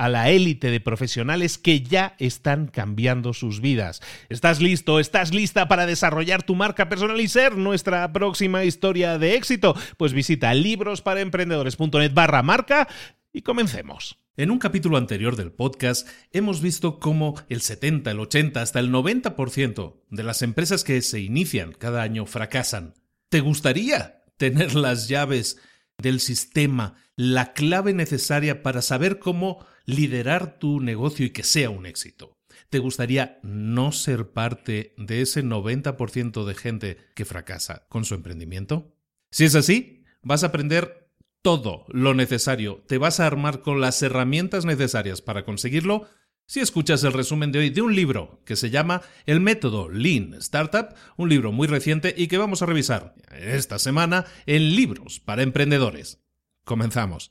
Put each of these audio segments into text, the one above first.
a la élite de profesionales que ya están cambiando sus vidas. ¿Estás listo? ¿Estás lista para desarrollar tu marca personal y ser nuestra próxima historia de éxito? Pues visita librosparaemprendedores.net barra marca y comencemos. En un capítulo anterior del podcast hemos visto cómo el 70, el 80, hasta el 90% de las empresas que se inician cada año fracasan. ¿Te gustaría tener las llaves del sistema, la clave necesaria para saber cómo liderar tu negocio y que sea un éxito. ¿Te gustaría no ser parte de ese 90% de gente que fracasa con su emprendimiento? Si es así, vas a aprender todo lo necesario, te vas a armar con las herramientas necesarias para conseguirlo si escuchas el resumen de hoy de un libro que se llama El método Lean Startup, un libro muy reciente y que vamos a revisar esta semana en Libros para Emprendedores. Comenzamos.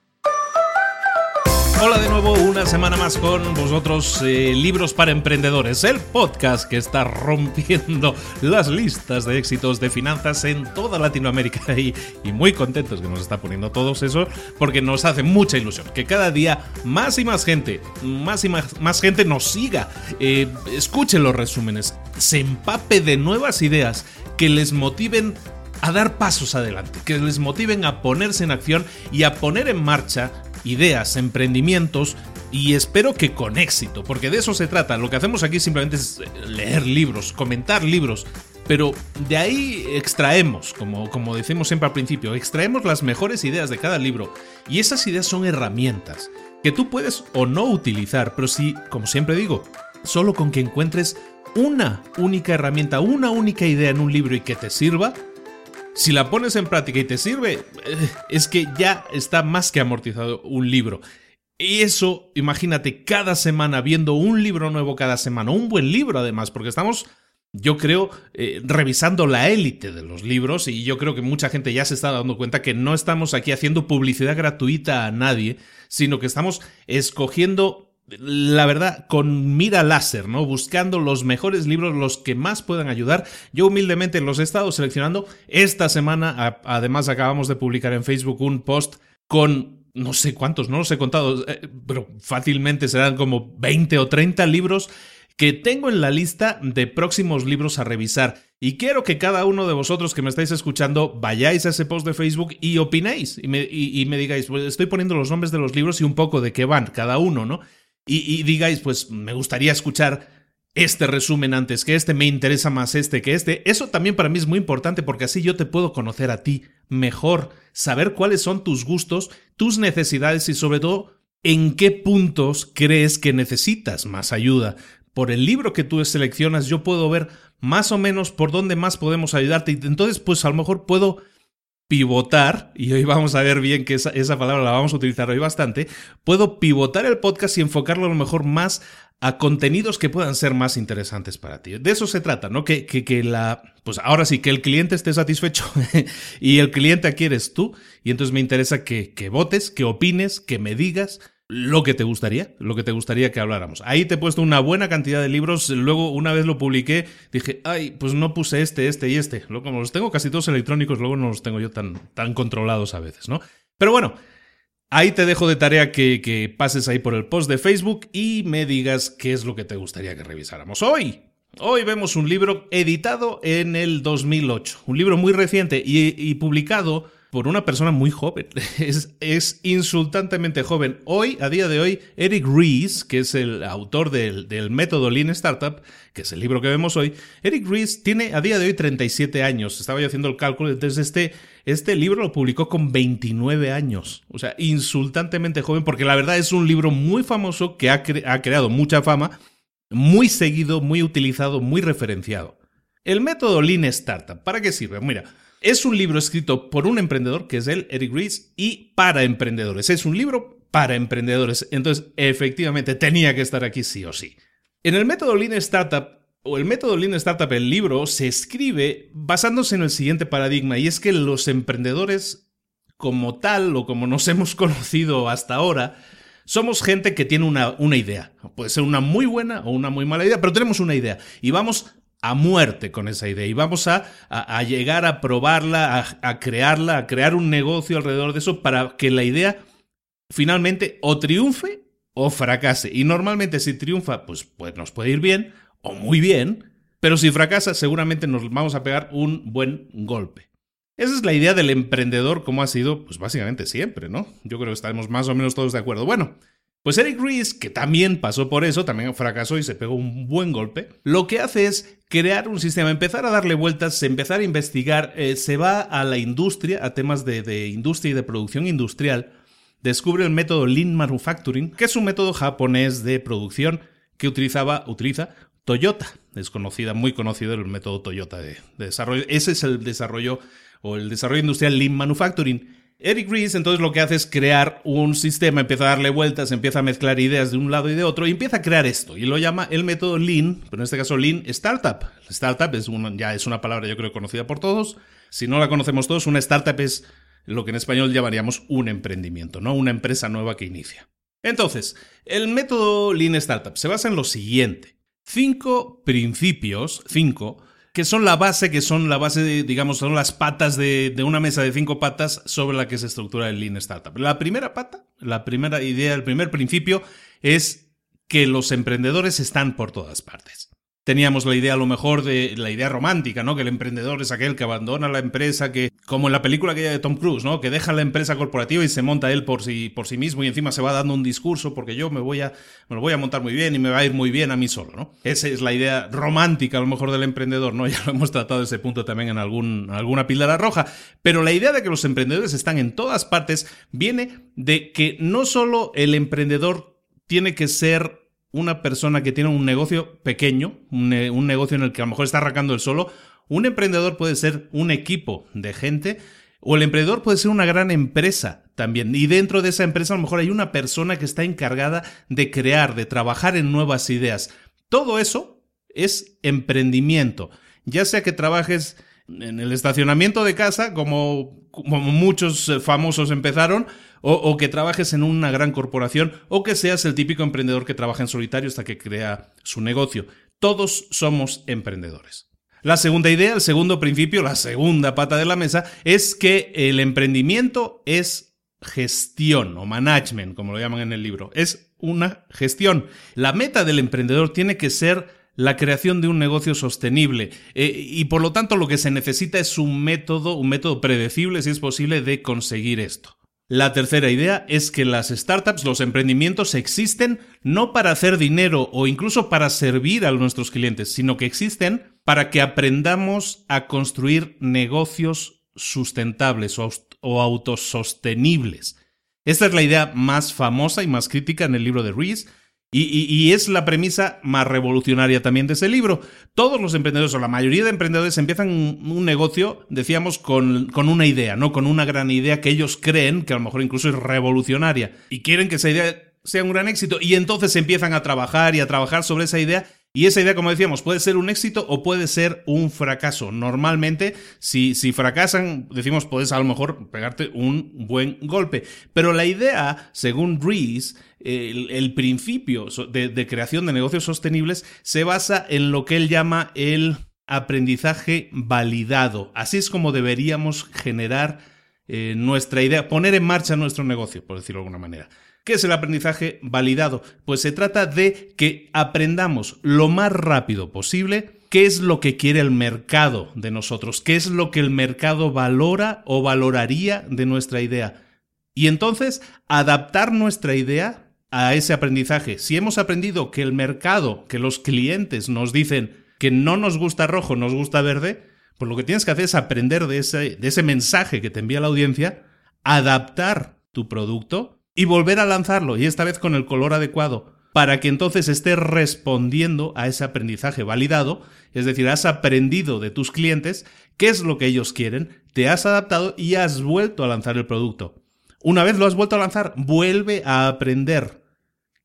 Hola de nuevo, una semana más con vosotros, eh, Libros para Emprendedores, el podcast que está rompiendo las listas de éxitos de finanzas en toda Latinoamérica y, muy contentos que nos está poniendo todos eso porque nos hace mucha ilusión que cada día más y más gente, más y más, más gente nos siga, eh, escuche los resúmenes, se empape de nuevas ideas que les motiven a dar pasos adelante, que les motiven a ponerse en acción y a poner en marcha ideas, emprendimientos y espero que con éxito, porque de eso se trata. Lo que hacemos aquí simplemente es leer libros, comentar libros, pero de ahí extraemos, como, como decimos siempre al principio, extraemos las mejores ideas de cada libro y esas ideas son herramientas que tú puedes o no utilizar, pero sí, como siempre digo, solo con que encuentres una única herramienta, una única idea en un libro y que te sirva, si la pones en práctica y te sirve, eh, es que ya está más que amortizado un libro. Y eso, imagínate, cada semana viendo un libro nuevo cada semana, un buen libro además, porque estamos yo creo, eh, revisando la élite de los libros, y yo creo que mucha gente ya se está dando cuenta que no estamos aquí haciendo publicidad gratuita a nadie, sino que estamos escogiendo la verdad, con mira láser, ¿no? Buscando los mejores libros, los que más puedan ayudar. Yo humildemente los he estado seleccionando. Esta semana, además, acabamos de publicar en Facebook un post con no sé cuántos, no los he contado, eh, pero fácilmente serán como 20 o 30 libros que tengo en la lista de próximos libros a revisar. Y quiero que cada uno de vosotros que me estáis escuchando vayáis a ese post de Facebook y opinéis y me, digáis, pues estoy poniendo los nombres de los libros y un poco de qué van cada uno, ¿no? Y, digáis, pues me gustaría escuchar este resumen antes que este, me interesa más este que este. Eso también para mí es muy importante porque así yo te puedo conocer a ti mejor, saber cuáles son tus gustos, tus necesidades y sobre todo en qué puntos crees que necesitas más ayuda por el libro que tú seleccionas, yo puedo ver más o menos por dónde más podemos ayudarte. Y entonces, pues a lo mejor puedo pivotar, y hoy vamos a ver bien que esa, palabra la vamos a utilizar hoy bastante, puedo pivotar el podcast y enfocarlo a lo mejor más a contenidos que puedan ser más interesantes para ti. De eso se trata, ¿no? Que, que, que la, pues ahora sí, que el cliente esté satisfecho y el cliente aquí eres tú, y entonces me interesa que, que votes, que opines, que me digas lo que te gustaría, lo que te gustaría que habláramos. Ahí te he puesto una buena cantidad de libros, luego una vez lo publiqué, dije, ay, pues no puse este, este y este. Luego, como los tengo casi todos electrónicos, luego no los tengo yo tan, tan controlados a veces, ¿no? Pero bueno, ahí te dejo de tarea que, que pases ahí por el post de Facebook y me digas qué es lo que te gustaría que revisáramos hoy. Hoy vemos un libro editado en el 2008, un libro muy reciente y, y publicado por una persona muy joven. Es, insultantemente joven. Hoy, a día de hoy, Eric Ries, que es el autor del, del, método Lean Startup, que es el libro que vemos hoy, Eric Ries tiene a día de hoy 37 años. Estaba yo haciendo el cálculo, entonces este, este libro lo publicó con 29 años. O sea, insultantemente joven, porque la verdad es un libro muy famoso que ha, ha creado mucha fama, muy seguido, muy utilizado, muy referenciado. El método Lean Startup, ¿para qué sirve? Mira, es un libro escrito por un emprendedor, que es él, Eric Ries, y para emprendedores. Es un libro para emprendedores. Entonces, efectivamente, tenía que estar aquí sí o sí. En el método Lean Startup, o el método Lean Startup, el libro, se escribe basándose en el siguiente paradigma, y es que los emprendedores, como tal, o como nos hemos conocido hasta ahora, somos gente que tiene una, una idea. Puede ser una muy buena o una muy mala idea, pero tenemos una idea. Y vamos a muerte con esa idea y vamos a, a, llegar a probarla, a, crearla, a crear un negocio alrededor de eso para que la idea finalmente o triunfe o fracase. Y normalmente si triunfa, pues, pues nos puede ir bien o muy bien, pero si fracasa seguramente nos vamos a pegar un buen golpe. Esa es la idea del emprendedor como ha sido, pues básicamente siempre, ¿no? Yo creo que estamos más o menos todos de acuerdo. Bueno, pues Eric Ries, que también pasó por eso, también fracasó y se pegó un buen golpe, lo que hace es crear un sistema, empezar a darle vueltas, empezar a investigar, eh, se va a la industria, a temas de, industria y de producción industrial, descubre el método Lean Manufacturing, que es un método japonés de producción que utilizaba, utiliza Toyota. Es conocida, muy conocido el método Toyota de desarrollo. Ese es el desarrollo o el desarrollo industrial Lean Manufacturing. Eric Ries entonces lo que hace es crear un sistema, empieza a darle vueltas, empieza a mezclar ideas de un lado y de otro y empieza a crear esto y lo llama el método Lean, pero en este caso Lean Startup. Startup es ya es una palabra yo creo conocida por todos. Si no la conocemos todos, una startup es lo que en español llamaríamos un emprendimiento, ¿no? Una empresa nueva que inicia. Entonces, el método Lean Startup se basa en lo siguiente. Cinco principios, cinco, que son la base, que son la base, de, digamos, son las patas de, de, una mesa de cinco patas sobre la que se estructura el Lean Startup. La primera pata, la primera idea, el primer principio es que los emprendedores están por todas partes teníamos la idea a lo mejor de la idea romántica, ¿no? Que el emprendedor es aquel que abandona la empresa, que como en la película aquella de Tom Cruise, ¿no? Que deja la empresa corporativa y se monta él por sí, por sí mismo y encima se va dando un discurso porque yo me voy a me lo voy a montar muy bien y me va a ir muy bien a mí solo, ¿no? Esa es la idea romántica a lo mejor del emprendedor, ¿no? Ya lo hemos tratado ese punto también en algún, alguna píldora roja, pero la idea de que los emprendedores están en todas partes viene de que no solo el emprendedor tiene que ser una persona que tiene un negocio pequeño, un, negocio en el que a lo mejor está arrancando el solo, un emprendedor puede ser un equipo de gente o el emprendedor puede ser una gran empresa también. Y dentro de esa empresa a lo mejor hay una persona que está encargada de crear, de trabajar en nuevas ideas. Todo eso es emprendimiento. Ya sea que trabajes en el estacionamiento de casa, como, como muchos eh, famosos empezaron, o, que trabajes en una gran corporación, o que seas el típico emprendedor que trabaja en solitario hasta que crea su negocio. Todos somos emprendedores. La segunda idea, el segundo principio, la segunda pata de la mesa, es que el emprendimiento es gestión o management, como lo llaman en el libro. Es una gestión. La meta del emprendedor tiene que ser la creación de un negocio sostenible eh, y por lo tanto lo que se necesita es un método, un método predecible si es posible de conseguir esto. La tercera idea es que las startups, los emprendimientos existen no para hacer dinero o incluso para servir a nuestros clientes, sino que existen para que aprendamos a construir negocios sustentables o, autosostenibles. Esta es la idea más famosa y más crítica en el libro de Rees, y, es la premisa más revolucionaria también de ese libro. Todos los emprendedores, o la mayoría de emprendedores, empiezan un, negocio, decíamos, con, con, una idea, ¿no? Con una gran idea que ellos creen que a lo mejor incluso es revolucionaria. Y quieren que esa idea sea un gran éxito. Y entonces empiezan a trabajar y a trabajar sobre esa idea y esa idea, como decíamos, puede ser un éxito o puede ser un fracaso. Normalmente, si, si fracasan, decimos, puedes a lo mejor pegarte un buen golpe. Pero la idea, según Rees, el, principio de, creación de negocios sostenibles se basa en lo que él llama el aprendizaje validado. Así es como deberíamos generar eh, nuestra idea, poner en marcha nuestro negocio, por decirlo de alguna manera. ¿Qué es el aprendizaje validado? Pues se trata de que aprendamos lo más rápido posible qué es lo que quiere el mercado de nosotros, qué es lo que el mercado valora o valoraría de nuestra idea. Y entonces adaptar nuestra idea a ese aprendizaje. Si hemos aprendido que el mercado, que los clientes nos dicen que no nos gusta rojo, nos gusta verde, pues lo que tienes que hacer es aprender de ese, de ese mensaje que te envía la audiencia, adaptar tu producto y volver a lanzarlo, y esta vez con el color adecuado, para que entonces estés respondiendo a ese aprendizaje validado, es decir, has aprendido de tus clientes qué es lo que ellos quieren, te has adaptado y has vuelto a lanzar el producto. Una vez lo has vuelto a lanzar, vuelve a aprender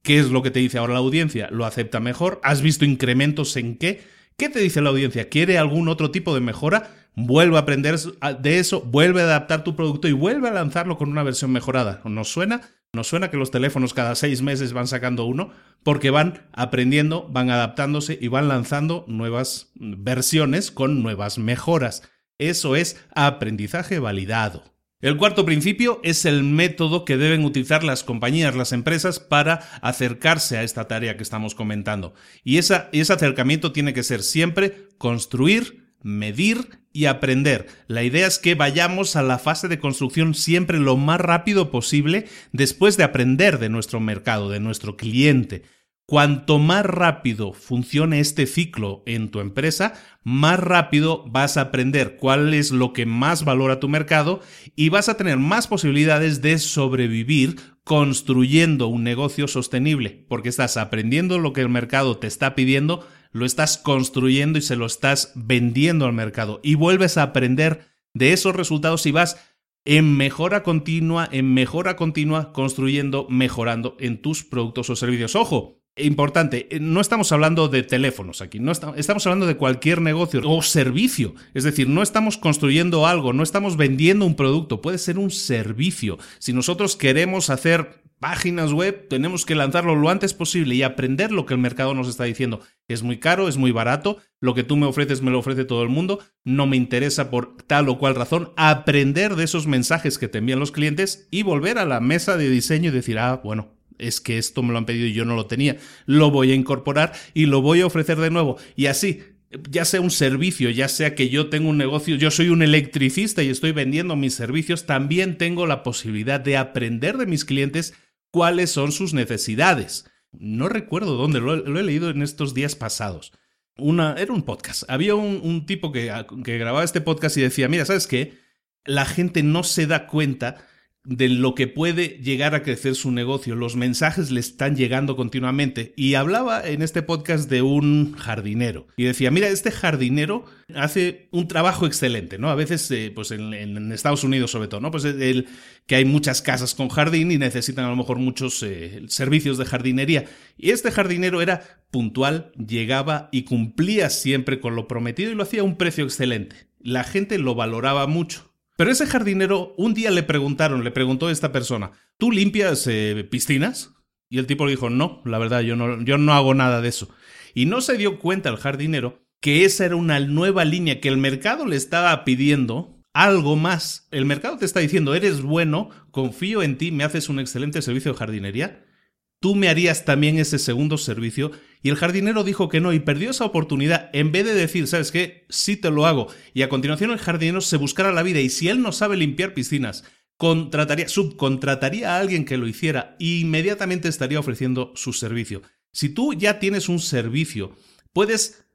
qué es lo que te dice ahora la audiencia, lo acepta mejor, has visto incrementos en qué, ¿qué te dice la audiencia? ¿Quiere algún otro tipo de mejora? Vuelve a aprender de eso, vuelve a adaptar tu producto y vuelve a lanzarlo con una versión mejorada. ¿Nos suena? Nos suena que los teléfonos cada seis meses van sacando uno porque van aprendiendo, van adaptándose y van lanzando nuevas versiones con nuevas mejoras. Eso es aprendizaje validado. El cuarto principio es el método que deben utilizar las compañías, las empresas para acercarse a esta tarea que estamos comentando. Y, ese acercamiento tiene que ser siempre construir, medir y aprender. La idea es que vayamos a la fase de construcción siempre lo más rápido posible después de aprender de nuestro mercado, de nuestro cliente. Cuanto más rápido funcione este ciclo en tu empresa, más rápido vas a aprender cuál es lo que más valora tu mercado y vas a tener más posibilidades de sobrevivir construyendo un negocio sostenible, porque estás aprendiendo lo que el mercado te está pidiendo lo estás construyendo y se lo estás vendiendo al mercado y vuelves a aprender de esos resultados y vas en mejora continua, en mejora continua, construyendo, mejorando en tus productos o servicios. Ojo, importante, eh, no estamos hablando de teléfonos aquí, no estamos hablando de cualquier negocio o servicio. Es decir, no estamos construyendo algo, no estamos vendiendo un producto, puede ser un servicio. Si nosotros queremos hacer páginas web, tenemos que lanzarlo lo antes posible y aprender lo que el mercado nos está diciendo. Es muy caro, es muy barato, lo que tú me ofreces me lo ofrece todo el mundo, no me interesa por tal o cual razón aprender de esos mensajes que te envían los clientes y volver a la mesa de diseño y decir, ah, bueno, es que esto me lo han pedido y yo no lo tenía, lo voy a incorporar y lo voy a ofrecer de nuevo. Y así, ya sea un servicio, ya sea que yo tengo un negocio, yo soy un electricista y estoy vendiendo mis servicios, también tengo la posibilidad de aprender de mis clientes cuáles son sus necesidades. No recuerdo dónde, lo, he leído en estos días pasados. Una, era un podcast. Había un, tipo que, que grababa este podcast y decía, mira, ¿sabes qué? La gente no se da cuenta de lo que puede llegar a crecer su negocio. Los mensajes le están llegando continuamente. Y hablaba en este podcast de un jardinero. Y decía, mira, este jardinero hace un trabajo excelente, ¿no? A veces, eh, pues en, Estados Unidos sobre todo, ¿no? Pues el, que hay muchas casas con jardín y necesitan a lo mejor muchos eh, servicios de jardinería. Y este jardinero era puntual, llegaba y cumplía siempre con lo prometido y lo hacía a un precio excelente. La gente lo valoraba mucho. Pero ese jardinero, un día le preguntaron, le preguntó a esta persona, ¿tú limpias eh, piscinas? Y el tipo le dijo, no, la verdad, yo no, yo no hago nada de eso. Y no se dio cuenta el jardinero que esa era una nueva línea que el mercado le estaba pidiendo algo más. El mercado te está diciendo, eres bueno, confío en ti, me haces un excelente servicio de jardinería tú me harías también ese segundo servicio. Y el jardinero dijo que no y perdió esa oportunidad en vez de decir, ¿sabes qué? Sí te lo hago. Y a continuación el jardinero se buscara la vida y si él no sabe limpiar piscinas, contrataría, subcontrataría a alguien que lo hiciera e inmediatamente estaría ofreciendo su servicio. Si tú ya tienes un servicio, puedes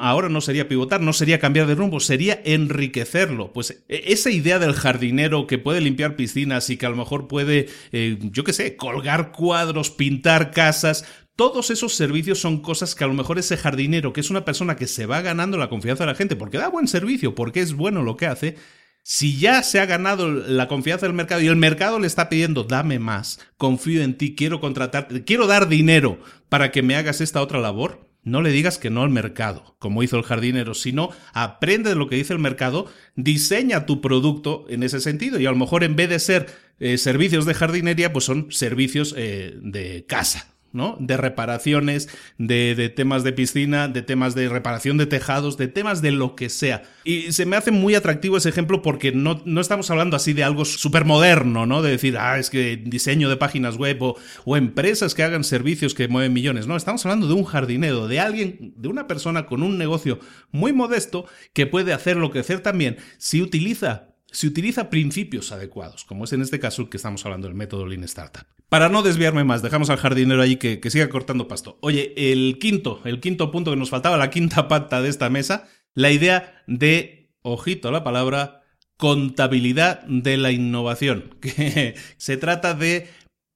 ahora no sería pivotar, no sería cambiar de rumbo, sería enriquecerlo. Pues e, esa idea del jardinero que puede limpiar piscinas y que a lo mejor puede, eh, yo qué sé, colgar cuadros, pintar casas, todos esos servicios son cosas que a lo mejor ese jardinero, que es una persona que se va ganando la confianza de la gente porque da buen servicio, porque es bueno lo que hace, si ya se ha ganado la confianza del mercado y el mercado le está pidiendo, dame más, confío en ti, quiero contratarte, quiero dar dinero para que me hagas esta otra labor, no le digas que no al mercado, como hizo el jardinero, sino aprende de lo que dice el mercado, diseña tu producto en ese sentido y a lo mejor en vez de ser eh, servicios de jardinería, pues son servicios eh, de casa. ¿No? De reparaciones, de, temas de piscina, de temas de reparación de tejados, de temas de lo que sea. Y se me hace muy atractivo ese ejemplo porque no, no estamos hablando así de algo súper moderno, ¿no? De decir, ah, es que diseño de páginas web o, o, empresas que hagan servicios que mueven millones. No, estamos hablando de un jardinero, de alguien, de una persona con un negocio muy modesto que puede hacerlo crecer también si utiliza si utiliza principios adecuados, como es en este caso que estamos hablando del método Lean Startup. Para no desviarme más, dejamos al jardinero allí que, que siga cortando pasto. Oye, el quinto, el quinto punto que nos faltaba, la quinta pata de esta mesa, la idea de, ojito a la palabra, contabilidad de la innovación, que se trata de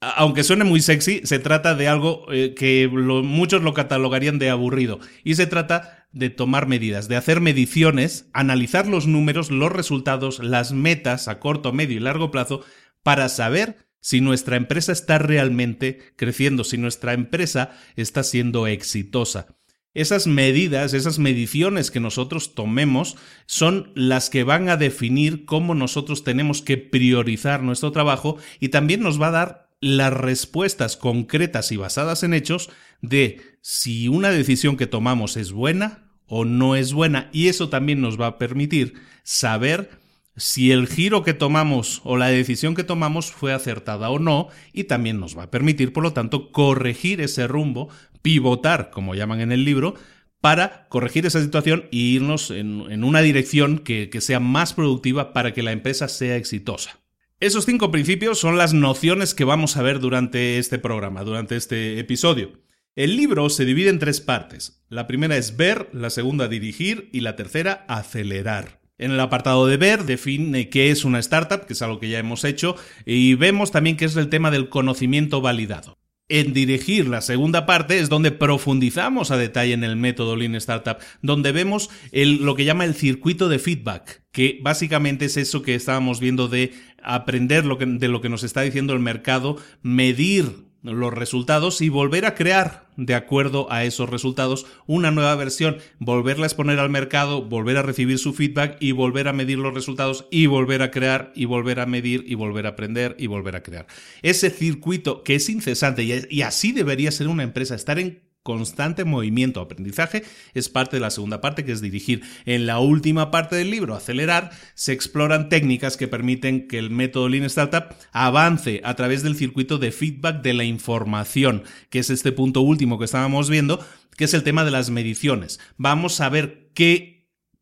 aunque suene muy sexy, se trata de algo eh, que muchos lo catalogarían de aburrido. Y se trata de tomar medidas, de hacer mediciones, analizar los números, los resultados, las metas a corto, medio y largo plazo para saber si nuestra empresa está realmente creciendo, si nuestra empresa está siendo exitosa. Esas medidas, esas mediciones que nosotros tomemos son las que van a definir cómo nosotros tenemos que priorizar nuestro trabajo y también nos va a dar las respuestas concretas y basadas en hechos de si una decisión que tomamos es buena o no es buena. Y eso también nos va a permitir saber si el giro que tomamos o la decisión que tomamos fue acertada o no y también nos va a permitir, por lo tanto, corregir ese rumbo, pivotar, como llaman en el libro, para corregir esa situación e irnos en, una dirección que sea más productiva para que la empresa sea exitosa. Esos cinco principios son las nociones que vamos a ver durante este programa, durante este episodio. El libro se divide en tres partes. La primera es ver, la segunda dirigir y la tercera acelerar. En el apartado de ver define qué es una startup, que es algo que ya hemos hecho, y vemos también qué es el tema del conocimiento validado en dirigir la segunda parte es donde profundizamos a detalle en el método Lean Startup, donde vemos lo que llama el circuito de feedback, que básicamente es eso que estábamos viendo de aprender de lo que nos está diciendo el mercado, medir los resultados y volver a crear de acuerdo a esos resultados una nueva versión, volverla a exponer al mercado, volver a recibir su feedback y volver a medir los resultados y volver a crear y volver a medir y volver a aprender y volver a crear. Ese circuito que es incesante y así debería ser una empresa, estar en constante movimiento, aprendizaje, es parte de la segunda parte, que es dirigir. En la última parte del libro, acelerar, se exploran técnicas que permiten que el método Lean Startup avance a través del circuito de feedback de la información, que es este punto último que estábamos viendo, que es el tema de las mediciones. Vamos a ver qué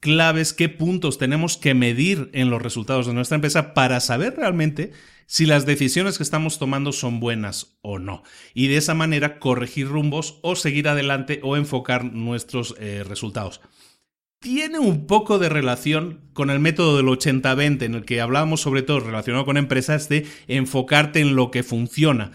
claves, qué puntos tenemos que medir en los resultados de nuestra empresa para saber realmente si las decisiones que estamos tomando son buenas o no. Y de esa manera corregir rumbos o seguir adelante o enfocar nuestros eh, resultados. tiene un poco de relación con el método del 80-20, en el que hablábamos sobre todo relacionado con empresas de enfocarte en lo que funciona.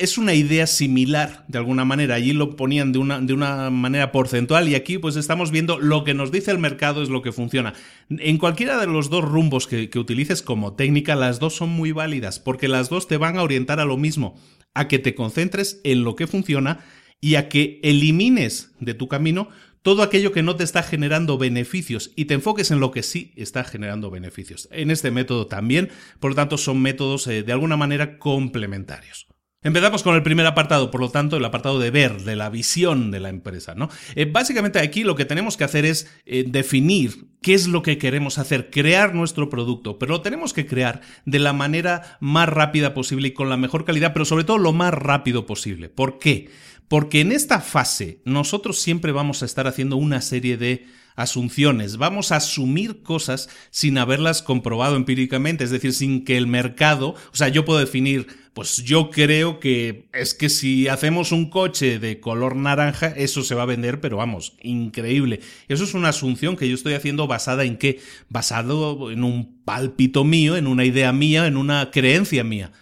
Es una idea similar, de alguna manera. Allí lo ponían de una, de una manera porcentual y aquí pues estamos viendo lo que nos dice el mercado es lo que funciona. En cualquiera de los dos rumbos que, utilices como técnica, las dos son muy válidas, porque las dos te van a orientar a lo mismo, a que te concentres en lo que funciona y a que elimines de tu camino todo aquello que no te está generando beneficios y te enfoques en lo que sí está generando beneficios. En este método también, por lo tanto, son métodos eh, de alguna manera complementarios. Empezamos con el primer apartado, por lo tanto, el apartado de ver, de la visión de la empresa, ¿no? Eh, básicamente aquí lo que tenemos que hacer es eh, definir qué es lo que queremos hacer, crear nuestro producto, pero lo tenemos que crear de la manera más rápida posible y con la mejor calidad, pero sobre todo lo más rápido posible. ¿Por qué? Porque en esta fase nosotros siempre vamos a estar haciendo una serie de asunciones, vamos a asumir cosas sin haberlas comprobado empíricamente, es decir, sin que el mercado, o sea, yo puedo definir, pues yo creo que es que si hacemos un coche de color naranja, eso se va a vender, pero vamos, increíble. Eso es una asunción que yo estoy haciendo basada en qué? Basado en un pálpito mío, en una idea mía, en una creencia mía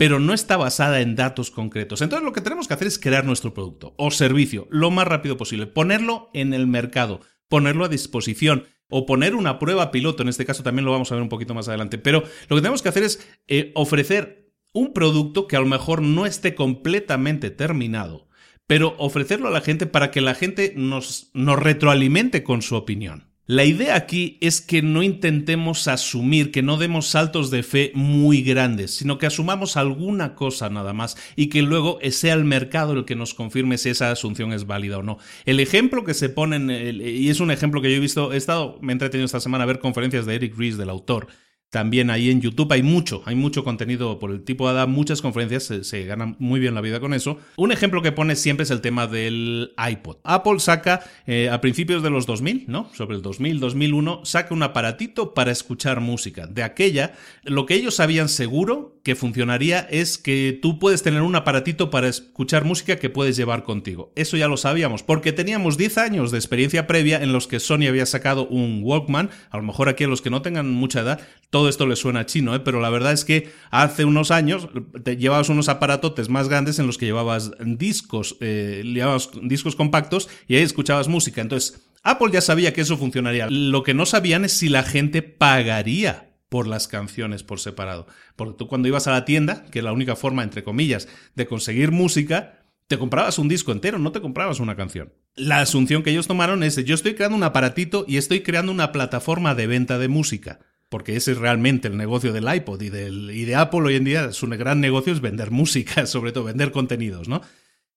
pero no está basada en datos concretos. Entonces lo que tenemos que hacer es crear nuestro producto o servicio lo más rápido posible, ponerlo en el mercado, ponerlo a disposición o poner una prueba piloto, en este caso también lo vamos a ver un poquito más adelante, pero lo que tenemos que hacer es eh, ofrecer un producto que a lo mejor no esté completamente terminado, pero ofrecerlo a la gente para que la gente nos, nos retroalimente con su opinión. La idea aquí es que no intentemos asumir, que no demos saltos de fe muy grandes, sino que asumamos alguna cosa nada más y que luego sea el mercado el que nos confirme si esa asunción es válida o no. El ejemplo que se pone, y es un ejemplo que yo he visto, he estado, me he entretenido esta semana a ver conferencias de Eric Ries, del autor, también ahí en YouTube hay mucho, hay mucho contenido por el tipo de muchas conferencias, se, se, gana muy bien la vida con eso. Un ejemplo que pone siempre es el tema del iPod. Apple saca eh, a principios de los 2000, ¿no? Sobre el 2000, 2001, saca un aparatito para escuchar música. De aquella, lo que ellos sabían seguro que funcionaría es que tú puedes tener un aparatito para escuchar música que puedes llevar contigo. Eso ya lo sabíamos, porque teníamos 10 años de experiencia previa en los que Sony había sacado un Walkman, a lo mejor aquí a los que no tengan mucha edad, todo esto les suena chino, ¿eh? pero la verdad es que hace unos años llevabas unos aparatotes más grandes en los que llevabas discos, eh, llevabas discos compactos y ahí escuchabas música. Entonces, Apple ya sabía que eso funcionaría. Lo que no sabían es si la gente pagaría por las canciones por separado. Porque tú cuando ibas a la tienda, que es la única forma, entre comillas, de conseguir música, te comprabas un disco entero, no te comprabas una canción. La asunción que ellos tomaron es, yo estoy creando un aparatito y estoy creando una plataforma de venta de música. Porque ese es realmente el negocio del iPod y, de Apple hoy en día. Su gran negocio es vender música, sobre todo vender contenidos, ¿no?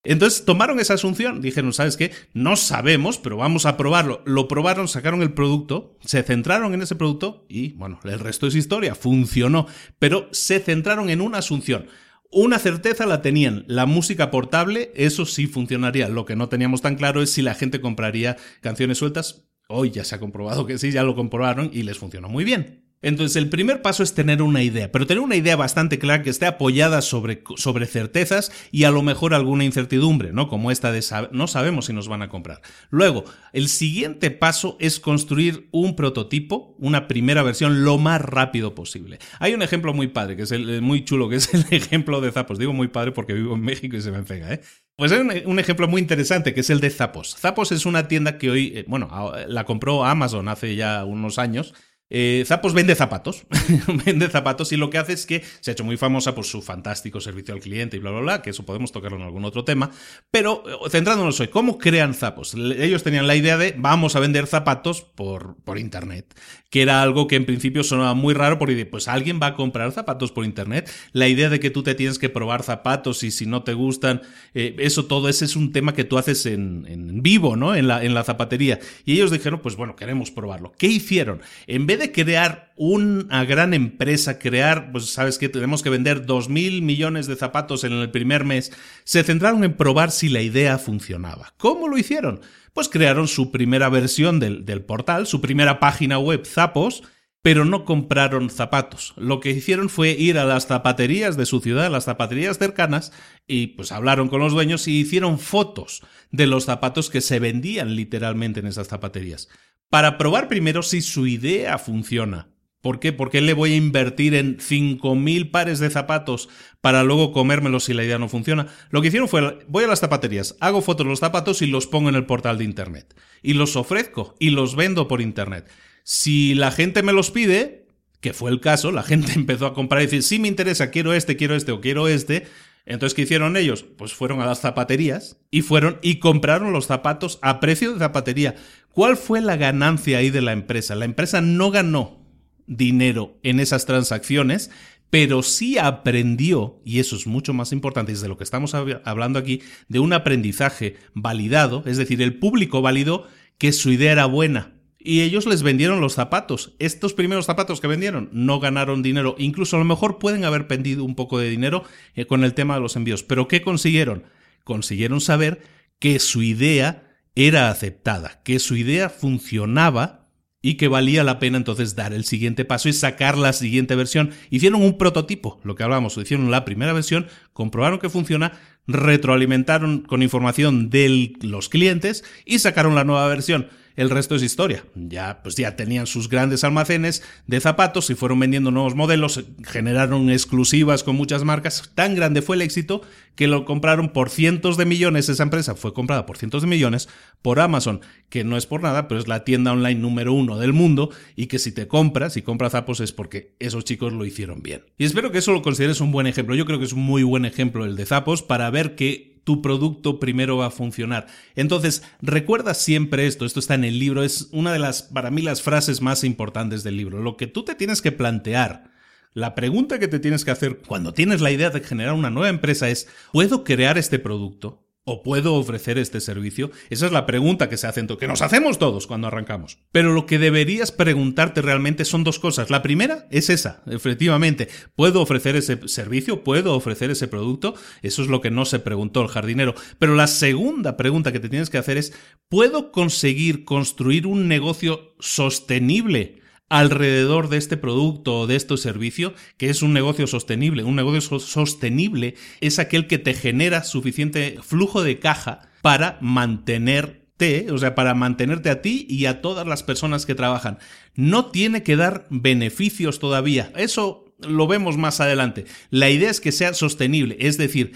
Entonces tomaron esa asunción, dijeron, ¿sabes qué? No sabemos, pero vamos a probarlo. Lo probaron, sacaron el producto, se centraron en ese producto y, bueno, el resto es historia, funcionó, pero se centraron en una asunción. Una certeza la tenían, la música portable, eso sí funcionaría. Lo que no teníamos tan claro es si la gente compraría canciones sueltas. Hoy ya se ha comprobado que sí, ya lo comprobaron y les funcionó muy bien. Entonces, el primer paso es tener una idea, pero tener una idea bastante clara que esté apoyada sobre, sobre certezas y a lo mejor alguna incertidumbre, ¿no? Como esta de no sabemos si nos van a comprar. Luego, el siguiente paso es construir un prototipo, una primera versión, lo más rápido posible. Hay un ejemplo muy padre, que es el, muy chulo, que es el ejemplo de Zapos. Digo muy padre porque vivo en México y se me enfega, ¿eh? Pues hay un, ejemplo muy interesante que es el de Zapos. Zapos es una tienda que hoy, eh, bueno, la compró Amazon hace ya unos años eh, Zappos vende zapatos, vende zapatos y lo que hace es que se ha hecho muy famosa por su fantástico servicio al cliente y bla, bla, bla, que eso podemos tocarlo en algún otro tema, pero eh, centrándonos hoy, ¿cómo crean zapos? Ellos tenían la idea de vamos a vender zapatos por, por internet, que era algo que en principio sonaba muy raro porque pues alguien va a comprar zapatos por internet, la idea de que tú te tienes que probar zapatos y si no te gustan, eh, eso todo ese es un tema que tú haces en, en vivo, ¿no? En la, en la zapatería. Y ellos dijeron, pues bueno, queremos probarlo. ¿Qué hicieron? En vez de crear una gran empresa, crear, pues sabes que tenemos que vender dos mil millones de zapatos en el primer mes, se centraron en probar si la idea funcionaba. ¿Cómo lo hicieron? Pues crearon su primera versión del, del portal, su primera página web Zapos, pero no compraron zapatos. Lo que hicieron fue ir a las zapaterías de su ciudad, las zapaterías cercanas, y pues hablaron con los dueños y hicieron fotos de los zapatos que se vendían literalmente en esas zapaterías. para probar primero si su idea funciona. ¿Por qué? ¿Por qué le voy a invertir en 5.000 pares de zapatos para luego comérmelos si la idea no funciona? Lo que hicieron fue, voy a las zapaterías, hago fotos de los zapatos y los pongo en el portal de Internet. Y los ofrezco y los vendo por Internet. Si la gente me los pide, que fue el caso, la gente empezó a comprar y decir, sí me interesa, quiero este, quiero este o quiero este, entonces, ¿qué hicieron ellos? Pues fueron a las zapaterías y fueron y compraron los zapatos a precio de zapatería. ¿Cuál fue la ganancia ahí de la empresa? La empresa no ganó dinero en esas transacciones, pero sí aprendió, y eso es mucho más importante, es de lo que estamos hablando aquí, de un aprendizaje validado, es decir, el público validó que su idea era buena. Y ellos les vendieron los zapatos. Estos primeros zapatos que vendieron no ganaron dinero. Incluso a lo mejor pueden haber pendido un poco de dinero eh, con el tema de los envíos. Pero ¿qué consiguieron? Consiguieron saber que su idea era aceptada, que su idea funcionaba y que valía la pena entonces dar el siguiente paso y sacar la siguiente versión. Hicieron un prototipo, lo que hablábamos, hicieron la primera versión, comprobaron que funciona, retroalimentaron con información de los clientes y sacaron la nueva versión el resto es historia. Ya, pues ya tenían sus grandes almacenes de zapatos y fueron vendiendo nuevos modelos, generaron exclusivas con muchas marcas. Tan grande fue el éxito que lo compraron por cientos de millones. Esa empresa fue comprada por cientos de millones por Amazon, que no es por nada, pero es la tienda online número uno del mundo y que si te compras y compras zapos es porque esos chicos lo hicieron bien. Y espero que eso lo consideres un buen ejemplo. Yo creo que es un muy buen ejemplo el de zapos para ver que tu producto primero va a funcionar. Entonces, recuerda siempre esto, esto está en el libro, es una de las, para mí, las frases más importantes del libro. Lo que tú te tienes que plantear, la pregunta que te tienes que hacer cuando tienes la idea de generar una nueva empresa es, ¿puedo crear este producto? ¿O puedo ofrecer este servicio? Esa es la pregunta que se hace, que nos hacemos todos cuando arrancamos. Pero lo que deberías preguntarte realmente son dos cosas. La primera es esa, efectivamente, ¿puedo ofrecer ese servicio? ¿Puedo ofrecer ese producto? Eso es lo que no se preguntó el jardinero. Pero la segunda pregunta que te tienes que hacer es, ¿puedo conseguir construir un negocio sostenible? Alrededor de este producto o de este servicio, que es un negocio sostenible. Un negocio sostenible es aquel que te genera suficiente flujo de caja para mantenerte, o sea, para mantenerte a ti y a todas las personas que trabajan. No tiene que dar beneficios todavía. Eso lo vemos más adelante. La idea es que sea sostenible, es decir,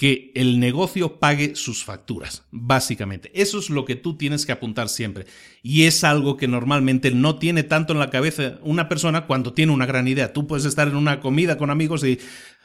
que el negocio pague sus facturas, básicamente. Eso es lo que tú tienes que apuntar siempre. Y es algo que normalmente no tiene tanto en la cabeza una persona cuando tiene una gran idea. Tú puedes estar en una comida con amigos y...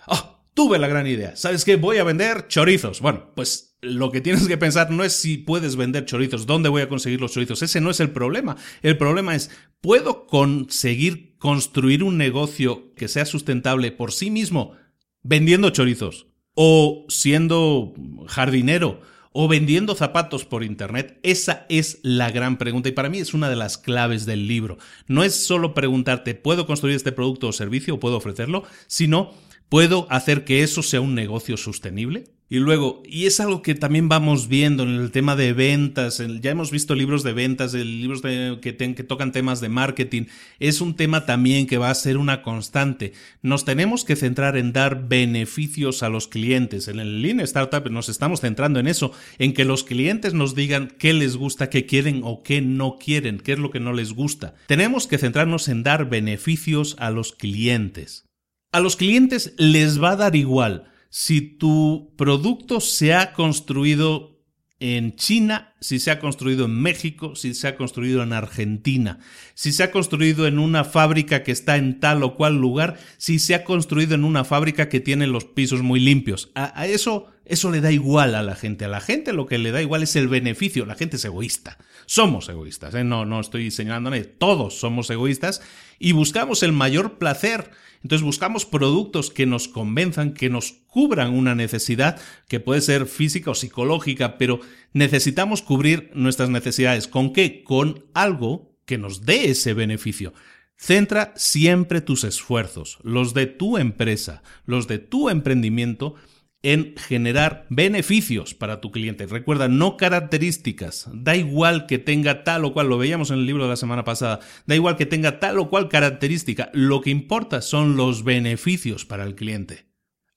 ¡Oh! Tuve la gran idea. ¿Sabes qué? Voy a vender chorizos. Bueno, pues lo que tienes que pensar no es si puedes vender chorizos, dónde voy a conseguir los chorizos. Ese no es el problema. El problema es, ¿puedo conseguir construir un negocio que sea sustentable por sí mismo vendiendo chorizos? O siendo jardinero o vendiendo zapatos por Internet? Esa es la gran pregunta y para mí es una de las claves del libro. No es solo preguntarte, ¿puedo construir este producto o servicio o puedo ofrecerlo? Sino, ¿puedo hacer que eso sea un negocio sostenible? Y luego, y es algo que también vamos viendo en el tema de ventas, ya hemos visto libros de ventas, libros que, que tocan temas de marketing, es un tema también que va a ser una constante. Nos tenemos que centrar en dar beneficios a los clientes. En el Lean Startup nos estamos centrando en eso, en que los clientes nos digan qué les gusta, qué quieren o qué no quieren, qué es lo que no les gusta. Tenemos que centrarnos en dar beneficios a los clientes. A los clientes les va a dar igual si tu producto se ha construido en China, si se ha construido en México, si se ha construido en Argentina, si se ha construido en una fábrica que está en tal o cual lugar, si se ha construido en una fábrica que tiene los pisos muy limpios. A, eso, eso le da igual a la gente. A la gente lo que le da igual es el beneficio. La gente es egoísta. Somos egoístas. ¿eh? No, no estoy señalando. Todos somos egoístas y buscamos el mayor placer entonces buscamos productos que nos convenzan, que nos cubran una necesidad que puede ser física o psicológica, pero necesitamos cubrir nuestras necesidades. ¿Con qué? Con algo que nos dé ese beneficio. Centra siempre tus esfuerzos, los de tu empresa, los de tu emprendimiento, en generar beneficios para tu cliente. Recuerda, no características. Da igual que tenga tal o cual, lo veíamos en el libro de la semana pasada, da igual que tenga tal o cual característica. Lo que importa son los beneficios para el cliente.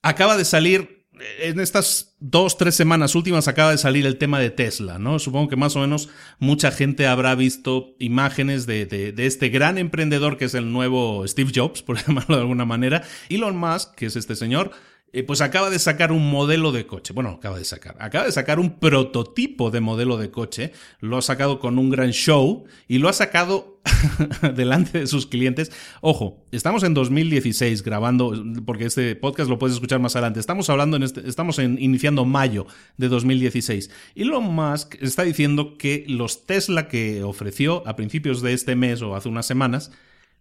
Acaba de salir en estas dos, tres semanas últimas acaba de salir el tema de Tesla, ¿no? Supongo que más o menos mucha gente habrá visto imágenes de, de, de, este gran emprendedor que es el nuevo Steve Jobs, por llamarlo de alguna manera. Elon Musk, que es este señor, eh, pues acaba de sacar un modelo de coche. Bueno, acaba de sacar. Acaba de sacar un prototipo de modelo de coche. Lo ha sacado con un gran show y lo ha sacado delante de sus clientes. Ojo, estamos en 2016 grabando, porque este podcast lo puedes escuchar más adelante. Estamos hablando en este, estamos en, iniciando mayo de 2016. Elon Musk está diciendo que los Tesla que ofreció a principios de este mes o hace unas semanas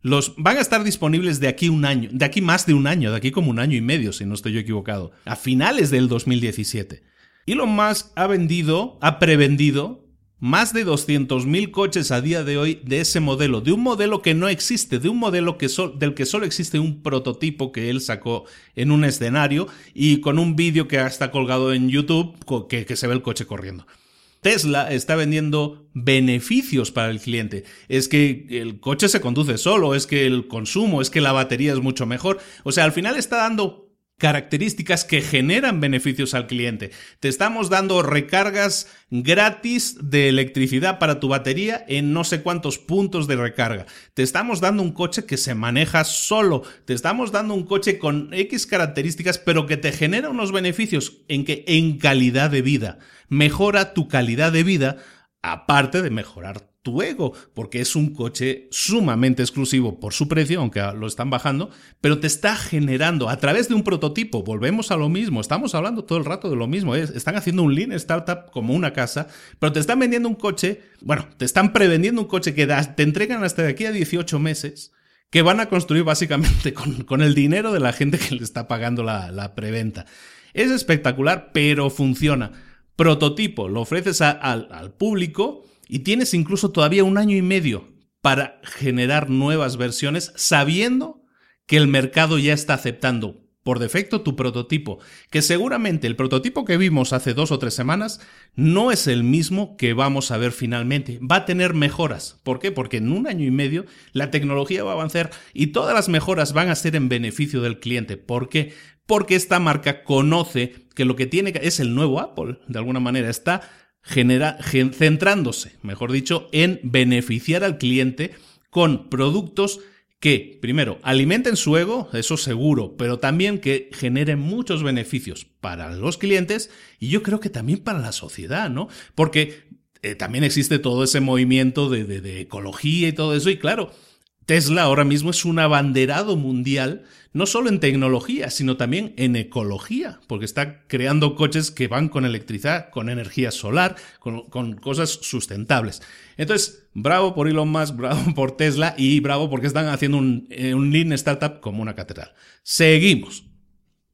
los van a estar disponibles de aquí un año, de aquí más de un año, de aquí como un año y medio, si no estoy yo equivocado, a finales del 2017. Elon Musk ha vendido, ha prevendido más de 200.000 coches a día de hoy de ese modelo, de un modelo que no existe, de un modelo que del que solo existe un prototipo que él sacó en un escenario y con un vídeo que está colgado en YouTube que, que se ve el coche corriendo. Tesla está vendiendo beneficios para el cliente. Es que el coche se conduce solo, es que el consumo, es que la batería es mucho mejor. O sea, al final está dando características que generan beneficios al cliente. Te estamos dando recargas gratis de electricidad para tu batería en no sé cuántos puntos de recarga. Te estamos dando un coche que se maneja solo. Te estamos dando un coche con X características, pero que te genera unos beneficios en que en calidad de vida. Mejora tu calidad de vida aparte de mejorar tu ego, porque es un coche sumamente exclusivo por su precio, aunque lo están bajando, pero te está generando a través de un prototipo, volvemos a lo mismo, estamos hablando todo el rato de lo mismo, están haciendo un lean startup como una casa, pero te están vendiendo un coche, bueno, te están prevendiendo un coche que te entregan hasta de aquí a 18 meses, que van a construir básicamente con, el dinero de la gente que le está pagando la, preventa. Es espectacular, pero funciona. Prototipo, lo ofreces al público, y tienes incluso todavía un año y medio para generar nuevas versiones sabiendo que el mercado ya está aceptando por defecto tu prototipo, que seguramente el prototipo que vimos hace dos o tres semanas no es el mismo que vamos a ver finalmente. Va a tener mejoras. ¿Por qué? Porque en un año y medio la tecnología va a avanzar y todas las mejoras van a ser en beneficio del cliente. ¿Por qué? Porque esta marca conoce que lo que tiene es el nuevo Apple, de alguna manera. Está centrándose, mejor dicho, en beneficiar al cliente con productos que, primero, alimenten su ego, eso seguro, pero también que generen muchos beneficios para los clientes y yo creo que también para la sociedad, ¿no? Porque eh, también existe todo ese movimiento de, de ecología y todo eso, y claro, Tesla ahora mismo es un abanderado mundial, no solo en tecnología, sino también en ecología, porque está creando coches que van con electricidad, con energía solar, con, cosas sustentables. Entonces, bravo por Elon Musk, bravo por Tesla y bravo porque están haciendo un, eh, un lean startup como una catedral. Seguimos.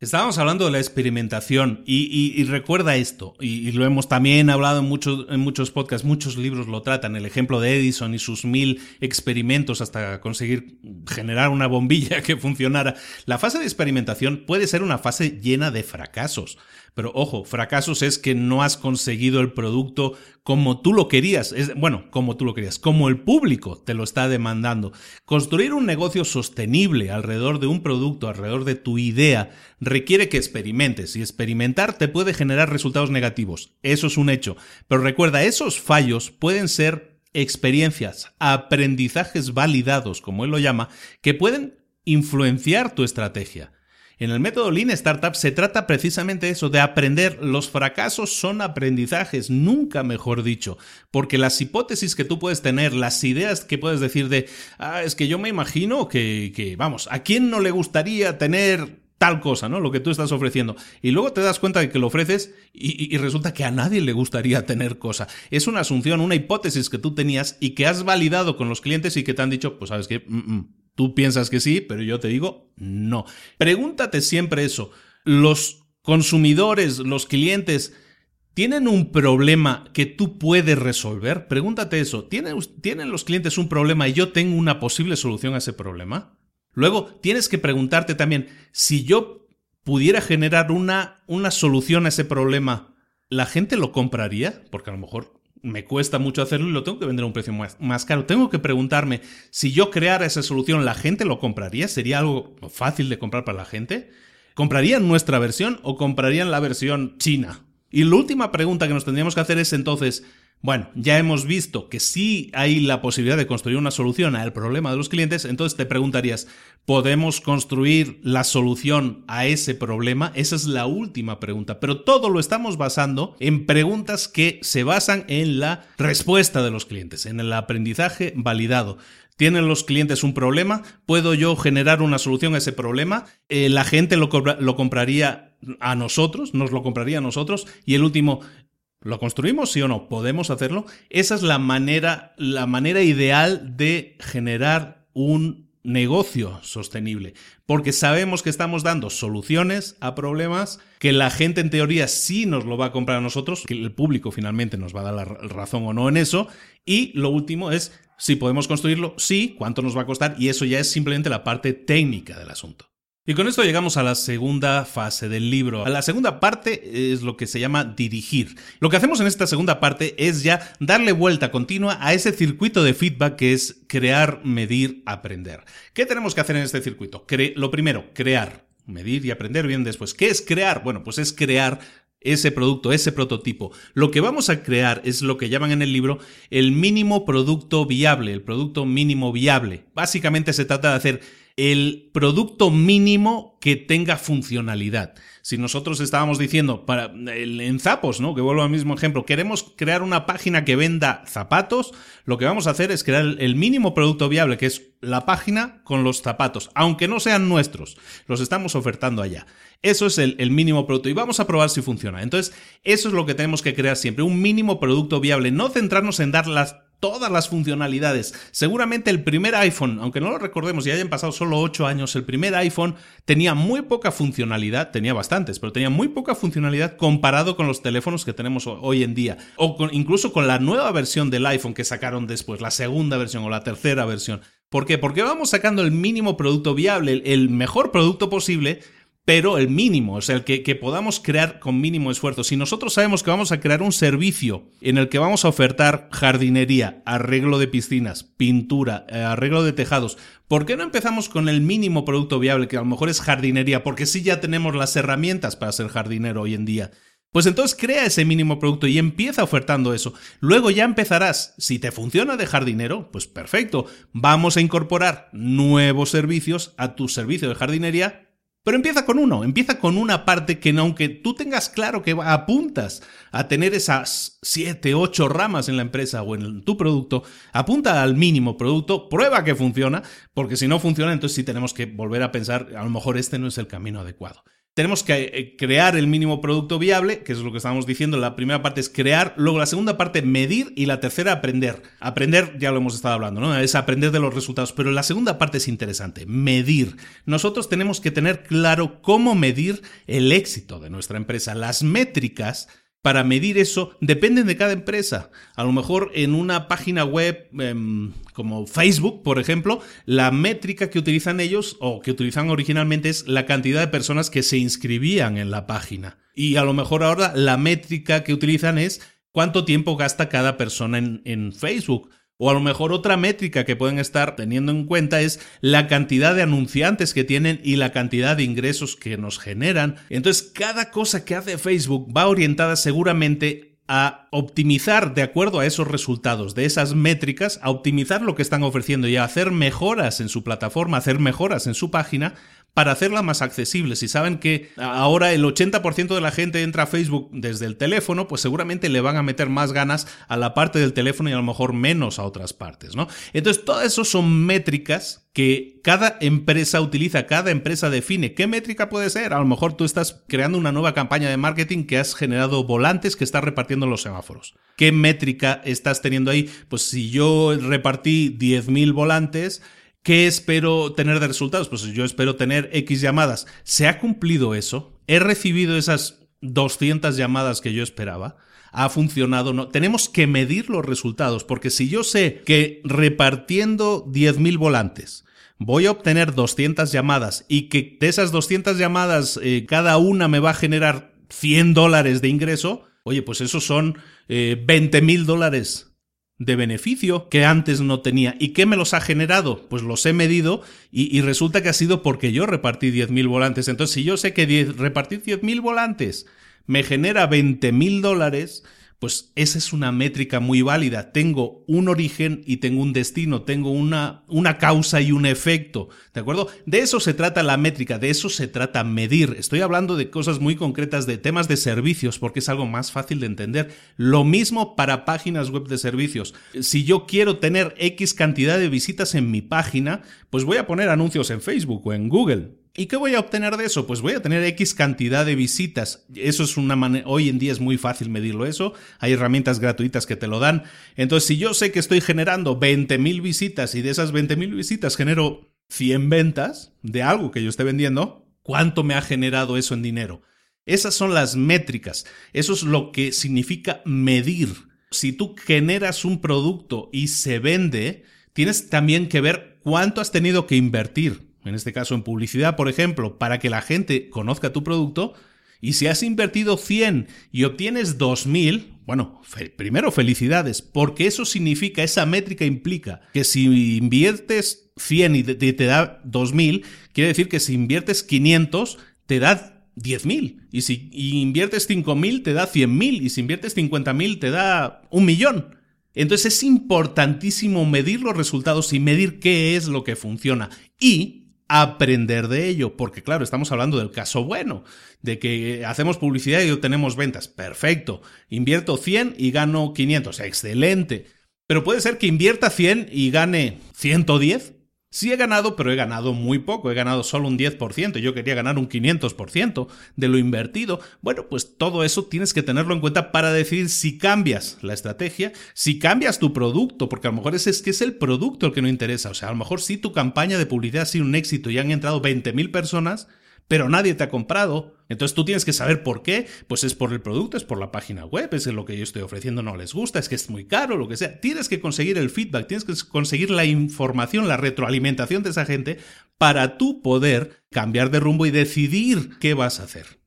Estábamos hablando de la experimentación y, recuerda esto, y, lo hemos también hablado en muchos, en muchos podcasts, muchos libros lo tratan, el ejemplo de Edison y sus mil experimentos hasta conseguir generar una bombilla que funcionara. La fase de experimentación puede ser una fase llena de fracasos. Pero ojo, fracasos es que no has conseguido el producto como tú lo querías. Bueno, como tú lo querías, como el público te lo está demandando. Construir un negocio sostenible alrededor de un producto, alrededor de tu idea, requiere que experimentes y experimentar te puede generar resultados negativos. Eso es un hecho. Pero recuerda, esos fallos pueden ser experiencias, aprendizajes validados, como él lo llama, que pueden influenciar tu estrategia. En el método Lean Startup se trata precisamente eso, de aprender. Los fracasos son aprendizajes, nunca mejor dicho, porque las hipótesis que tú puedes tener, las ideas que puedes decir de, ah, es que yo me imagino que, vamos, ¿a quién no le gustaría tener tal cosa, ¿no? Lo que tú estás ofreciendo. Y luego te das cuenta de que lo ofreces y, resulta que a nadie le gustaría tener cosa. Es una asunción, una hipótesis que tú tenías y que has validado con los clientes y que te han dicho, pues sabes que mm, mm, Tú piensas que sí, pero yo te digo no. Pregúntate siempre eso. ¿Los consumidores, los clientes, tienen un problema que tú puedes resolver? Pregúntate eso. ¿Tienen, ¿Tienen los clientes un problema y yo tengo una posible solución a ese problema? Luego, tienes que preguntarte también, si yo pudiera generar una, una solución a ese problema, ¿la gente lo compraría? Porque a lo mejor me cuesta mucho hacerlo y lo tengo que vender a un precio más, caro. Tengo que preguntarme, si yo creara esa solución, ¿la gente lo compraría? ¿Sería algo fácil de comprar para la gente? ¿comprarían nuestra versión o comprarían la versión china? Y la última pregunta que nos tendríamos que hacer es entonces, bueno, ya hemos visto que sí hay la posibilidad de construir una solución al problema de los clientes, entonces te preguntarías, ¿podemos construir la solución a ese problema? Esa es la última pregunta, pero todo lo estamos basando en preguntas que se basan en la respuesta de los clientes, en el aprendizaje validado. ¿Tienen los clientes un problema? ¿Puedo yo generar una solución a ese problema? Eh, ¿La gente lo, lo compraría a nosotros? ¿Nos lo compraría a nosotros? Y el último, ¿Lo construimos, sí o no? ¿Podemos hacerlo? Esa es la manera, la manera ideal de generar un negocio sostenible, porque sabemos que estamos dando soluciones a problemas que la gente en teoría sí nos lo va a comprar a nosotros, que el público finalmente nos va a dar la razón o no en eso, y lo último es si podemos construirlo, sí, cuánto nos va a costar, y eso ya es simplemente la parte técnica del asunto. Y con esto llegamos a la segunda fase del libro. A la segunda parte es lo que se llama dirigir. Lo que hacemos en esta segunda parte es ya darle vuelta continua a ese circuito de feedback que es crear, medir, aprender. ¿Qué tenemos que hacer en este circuito? lo primero, crear. Medir y aprender bien después. ¿Qué es crear? Bueno, pues es crear ese producto, ese prototipo. Lo que vamos a crear es lo que llaman en el libro el mínimo producto viable, el producto mínimo viable. Básicamente se trata de hacer el producto mínimo que tenga funcionalidad. Si nosotros estábamos diciendo para en zapos, ¿no? Que vuelvo al mismo ejemplo, queremos crear una página que venda zapatos, lo que vamos a hacer es crear el mínimo producto viable, que es la página con los zapatos, aunque no sean nuestros, los estamos ofertando allá. Eso es el, el, mínimo producto y vamos a probar si funciona. Entonces, eso es lo que tenemos que crear siempre, un mínimo producto viable, no centrarnos en dar las todas las funcionalidades. Seguramente el primer iPhone, aunque no lo recordemos y hayan pasado solo 8 años, el primer iPhone tenía muy poca funcionalidad, tenía bastantes, pero tenía muy poca funcionalidad comparado con los teléfonos que tenemos hoy en día. O incluso con la nueva versión del iPhone que sacaron después, la segunda versión o la tercera versión. ¿Por qué? Porque vamos sacando el mínimo producto viable, el mejor producto posible pero el mínimo, o sea, el que, podamos crear con mínimo esfuerzo. Si nosotros sabemos que vamos a crear un servicio en el que vamos a ofertar jardinería, arreglo de piscinas, pintura, eh, arreglo de tejados, ¿por qué no empezamos con el mínimo producto viable, que a lo mejor es jardinería? Porque sí ya tenemos las herramientas para ser jardinero hoy en día. Pues entonces crea ese mínimo producto y empieza ofertando eso. Luego ya empezarás, si te funciona de jardinero, pues perfecto, vamos a incorporar nuevos servicios a tu servicio de jardinería pero empieza con uno, empieza con una parte que aunque tú tengas claro que apuntas a tener esas 7, 8 ramas en la empresa o en tu producto, apunta al mínimo producto, prueba que funciona, porque si no funciona, entonces sí tenemos que volver a pensar, a lo mejor este no es el camino adecuado. Tenemos que eh, crear el mínimo producto viable, que es lo que estábamos diciendo. La primera parte es crear, luego la segunda parte medir y la tercera aprender. Aprender, ya lo hemos estado hablando, ¿no? Es aprender de los resultados, pero la segunda parte es interesante, medir. Nosotros tenemos que tener claro cómo medir el éxito de nuestra empresa. Las métricas para medir eso dependen de cada empresa. A lo mejor en una página web em, como Facebook, por ejemplo, la métrica que utilizan ellos o que utilizan originalmente es la cantidad de personas que se inscribían en la página. Y a lo mejor ahora la métrica que utilizan es cuánto tiempo gasta cada persona en, en Facebook. O a lo mejor otra métrica que pueden estar teniendo en cuenta es la cantidad de anunciantes que tienen y la cantidad de ingresos que nos generan. Entonces, cada cosa que hace Facebook va orientada seguramente a optimizar de acuerdo a esos resultados, de esas métricas, a optimizar lo que están ofreciendo y a hacer mejoras en su plataforma, hacer mejoras en su página para hacerla más accesible. Si saben que ahora el 80% de la gente entra a Facebook desde el teléfono, pues seguramente le van a meter más ganas a la parte del teléfono y a lo mejor menos a otras partes, ¿no? Entonces, todo eso son métricas que cada empresa utiliza, cada empresa define. ¿Qué métrica puede ser? A lo mejor tú estás creando una nueva campaña de marketing que has generado volantes que estás repartiendo en los semáforos. ¿Qué métrica estás teniendo ahí? Pues si yo repartí 10.000 volantes, ¿Qué espero tener de resultados? Pues yo espero tener X llamadas. ¿Se ha cumplido eso? ¿He recibido esas 200 llamadas que yo esperaba? ¿Ha funcionado? No. Tenemos que medir los resultados, porque si yo sé que repartiendo 10.000 volantes voy a obtener 200 llamadas y que de esas 200 llamadas eh, cada una me va a generar 100 dólares de ingreso, oye, pues esos son eh, 20.000 dólares de beneficio que antes no tenía. ¿Y qué me los ha generado? Pues los he medido y, resulta que ha sido porque yo repartí 10.000 volantes. Entonces, si yo sé que 10, repartir 10.000 volantes me genera 20.000 dólares, pues esa es una métrica muy válida. Tengo un origen y tengo un destino, tengo una, una, causa y un efecto. ¿De acuerdo? De eso se trata la métrica, de eso se trata medir. Estoy hablando de cosas muy concretas, de temas de servicios, porque es algo más fácil de entender. Lo mismo para páginas web de servicios. Si yo quiero tener X cantidad de visitas en mi página, pues voy a poner anuncios en Facebook o en Google. ¿Y qué voy a obtener de eso? Pues voy a tener X cantidad de visitas. Eso es una manera, hoy en día es muy fácil medirlo eso. Hay herramientas gratuitas que te lo dan. Entonces, si yo sé que estoy generando 20.000 visitas y de esas 20.000 visitas genero 100 ventas de algo que yo esté vendiendo, ¿cuánto me ha generado eso en dinero? Esas son las métricas. Eso es lo que significa medir. Si tú generas un producto y se vende, tienes también que ver cuánto has tenido que invertir en este caso en publicidad, por ejemplo, para que la gente conozca tu producto, y si has invertido 100 y obtienes 2000, bueno, primero felicidades, porque eso significa, esa métrica implica que si inviertes 100 y te, da 2000, quiere decir que si inviertes 500, te da 10.000. Y si inviertes 5.000, te da 100.000. Y si inviertes 50.000, te da un millón. Entonces es importantísimo medir los resultados y medir qué es lo que funciona. Y aprender de ello, porque claro, estamos hablando del caso bueno, de que hacemos publicidad y obtenemos ventas. Perfecto. Invierto 100 y gano 500. Excelente. Pero puede ser que invierta 100 y gane 110. Sí he ganado, pero he ganado muy poco, he ganado solo un 10%, yo quería ganar un 500% de lo invertido. Bueno, pues todo eso tienes que tenerlo en cuenta para decidir si cambias la estrategia, si cambias tu producto, porque a lo mejor es que es el producto el que no interesa. O sea, a lo mejor si tu campaña de publicidad ha sido un éxito y han entrado 20.000 personas, pero nadie te ha comprado. Entonces tú tienes que saber por qué. Pues es por el producto, es por la página web, es lo que yo estoy ofreciendo, no les gusta, es que es muy caro, lo que sea. Tienes que conseguir el feedback, tienes que conseguir la información, la retroalimentación de esa gente para tú poder cambiar de rumbo y decidir qué vas a hacer.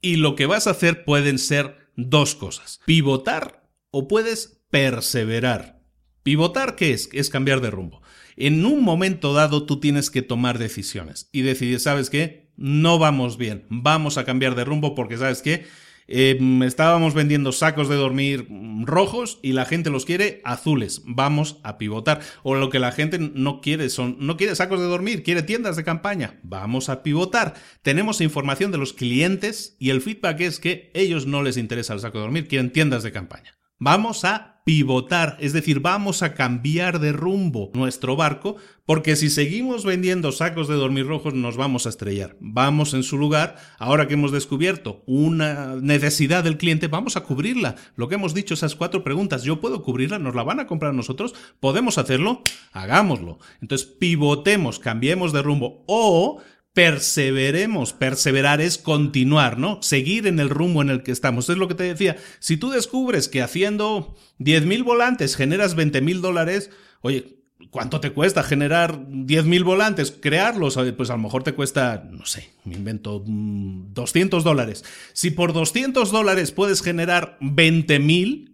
Y lo que vas a hacer pueden ser dos cosas. Pivotar o puedes perseverar. Pivotar, ¿qué es? Es cambiar de rumbo. En un momento dado tú tienes que tomar decisiones y decidir, ¿sabes qué? No vamos bien, vamos a cambiar de rumbo porque, ¿sabes qué? Em, estábamos vendiendo sacos de dormir rojos y la gente los quiere azules. Vamos a pivotar. O lo que la gente no quiere son, no quiere sacos de dormir, quiere tiendas de campaña. Vamos a pivotar. Tenemos información de los clientes y el feedback es que ellos no les interesa el saco de dormir, quieren tiendas de campaña. Vamos a pivotar, es decir, vamos a cambiar de rumbo nuestro barco, porque si seguimos vendiendo sacos de dormir rojos nos vamos a estrellar. Vamos en su lugar, ahora que hemos descubierto una necesidad del cliente, vamos a cubrirla. Lo que hemos dicho, esas cuatro preguntas, ¿yo puedo cubrirla? ¿Nos la van a comprar nosotros? ¿Podemos hacerlo? Hagámoslo. Entonces, pivotemos, cambiemos de rumbo o perseveremos. Perseverar es continuar, ¿no? Seguir en el rumbo en el que estamos. Es lo que te decía. Si tú descubres que haciendo 10.000 volantes generas 20.000 dólares, oye, ¿cuánto te cuesta generar 10.000 volantes? Crearlos, pues a lo mejor te cuesta, no sé, me invento 200 mm, dólares. Si por 200 dólares puedes generar 20.000,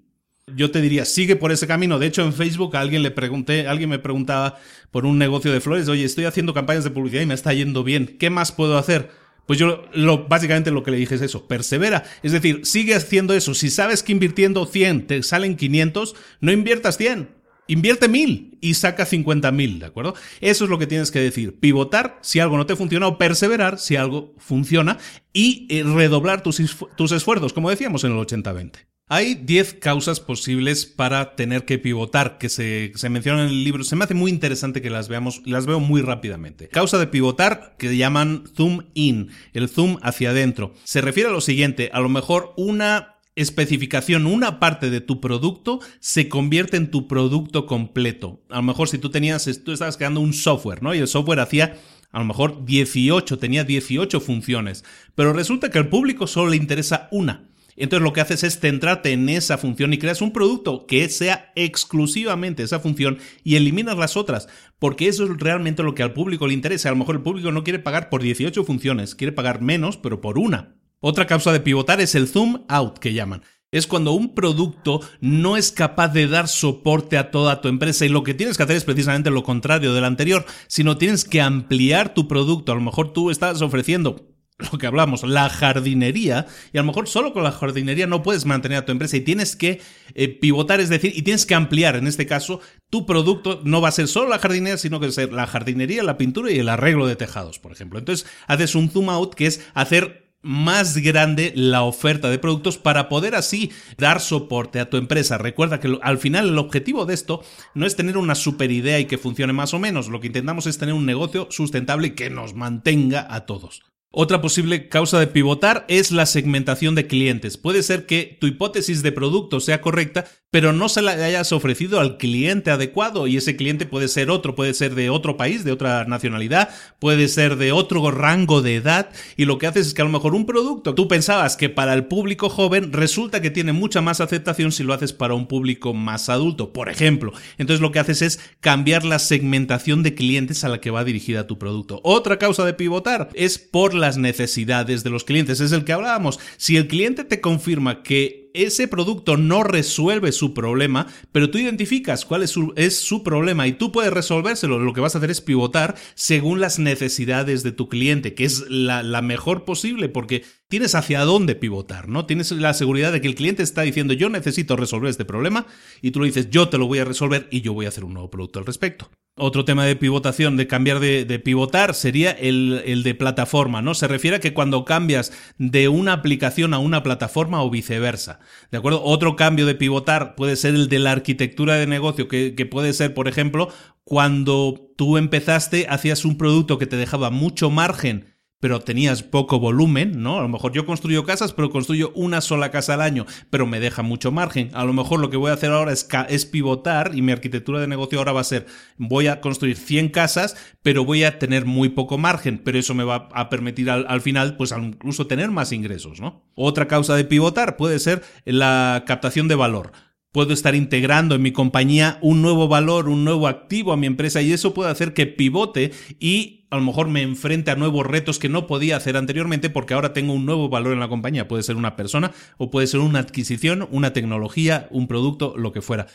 yo te diría, sigue por ese camino. De hecho, en Facebook a alguien le pregunté, alguien me preguntaba por un negocio de flores, oye, estoy haciendo campañas de publicidad y me está yendo bien. ¿Qué más puedo hacer? Pues yo lo, básicamente lo que le dije es eso, persevera. Es decir, sigue haciendo eso. Si sabes que invirtiendo 100 te salen 500, no inviertas 100. Invierte 1000 y saca 50.000, ¿de acuerdo? Eso es lo que tienes que decir. Pivotar si algo no te funciona o perseverar si algo funciona y eh, redoblar tus, tus esfuerzos, como decíamos en el 80-20. Hay 10 causas posibles para tener que pivotar que se, mencionan en el libro. Se me hace muy interesante que las veamos, las veo muy rápidamente. Causa de pivotar que llaman zoom in, el zoom hacia adentro. Se refiere a lo siguiente, a lo mejor una especificación, una parte de tu producto se convierte en tu producto completo. A lo mejor si tú tenías, tú estabas creando un software, ¿no? Y el software hacía a lo mejor 18, tenía 18 funciones, pero resulta que al público solo le interesa una. Entonces lo que haces es centrarte en esa función y creas un producto que sea exclusivamente esa función y eliminas las otras, porque eso es realmente lo que al público le interesa. A lo mejor el público no quiere pagar por 18 funciones, quiere pagar menos, pero por una. Otra causa de pivotar es el zoom out que llaman. es cuando un producto no es capaz de dar soporte a toda tu empresa y lo que tienes que hacer es precisamente lo contrario del anterior, sino tienes que ampliar tu producto. A lo mejor tú estás ofreciendo lo que hablamos, la jardinería, y a lo mejor solo con la jardinería no puedes mantener a tu empresa y tienes que eh, pivotar, es decir, y tienes que ampliar, en este caso, tu producto no va a ser solo la jardinería, sino que va a ser la jardinería, la pintura y el arreglo de tejados, por ejemplo. Entonces, haces un zoom out que es hacer más grande la oferta de productos para poder así dar soporte a tu empresa. Recuerda que al final el objetivo de esto no es tener una super idea y que funcione más o menos. Lo que intentamos es tener un negocio sustentable que nos mantenga a todos. Otra posible causa de pivotar es la segmentación de clientes. Puede ser que tu hipótesis de producto sea correcta, pero no se la hayas ofrecido al cliente adecuado y ese cliente puede ser otro, puede ser de otro país, de otra nacionalidad, puede ser de otro rango de edad y lo que haces es que a lo mejor un producto tú pensabas que para el público joven resulta que tiene mucha más aceptación si lo haces para un público más adulto, por ejemplo. Entonces lo que haces es cambiar la segmentación de clientes a la que va dirigida tu producto. Otra causa de pivotar es por las necesidades de los clientes. Es el que hablábamos. Si el cliente te confirma que ese producto no resuelve su problema, pero tú identificas cuál es su, es su, problema y tú puedes resolvérselo. Lo que vas a hacer es pivotar según las necesidades de tu cliente, que es la, mejor posible, porque tienes hacia dónde pivotar, ¿no? Tienes la seguridad de que el cliente está diciendo yo necesito resolver este problema y tú le dices yo te lo voy a resolver y yo voy a hacer un nuevo producto al respecto. Otro tema de pivotación, de cambiar de, de pivotar, sería el, el, de plataforma, ¿no? Se refiere a que cuando cambias de una aplicación a una plataforma o viceversa. ¿De acuerdo? Otro cambio de pivotar puede ser el de la arquitectura de negocio, que, puede ser, por ejemplo, cuando tú empezaste, hacías un producto que te dejaba mucho margen pero tenías poco volumen, ¿no? A lo mejor yo construyo casas, pero construyo una sola casa al año, pero me deja mucho margen. A lo mejor lo que voy a hacer ahora es, pivotar y mi arquitectura de negocio ahora va a ser, voy a construir 100 casas, pero voy a tener muy poco margen, pero eso me va a permitir al, al final, pues incluso tener más ingresos, ¿no? Otra causa de pivotar puede ser la captación de valor puedo estar integrando en mi compañía un nuevo valor, un nuevo activo a mi empresa y eso puede hacer que pivote y a lo mejor me enfrente a nuevos retos que no podía hacer anteriormente porque ahora tengo un nuevo valor en la compañía. Puede ser una persona o puede ser una adquisición, una tecnología, un producto, lo que fuera.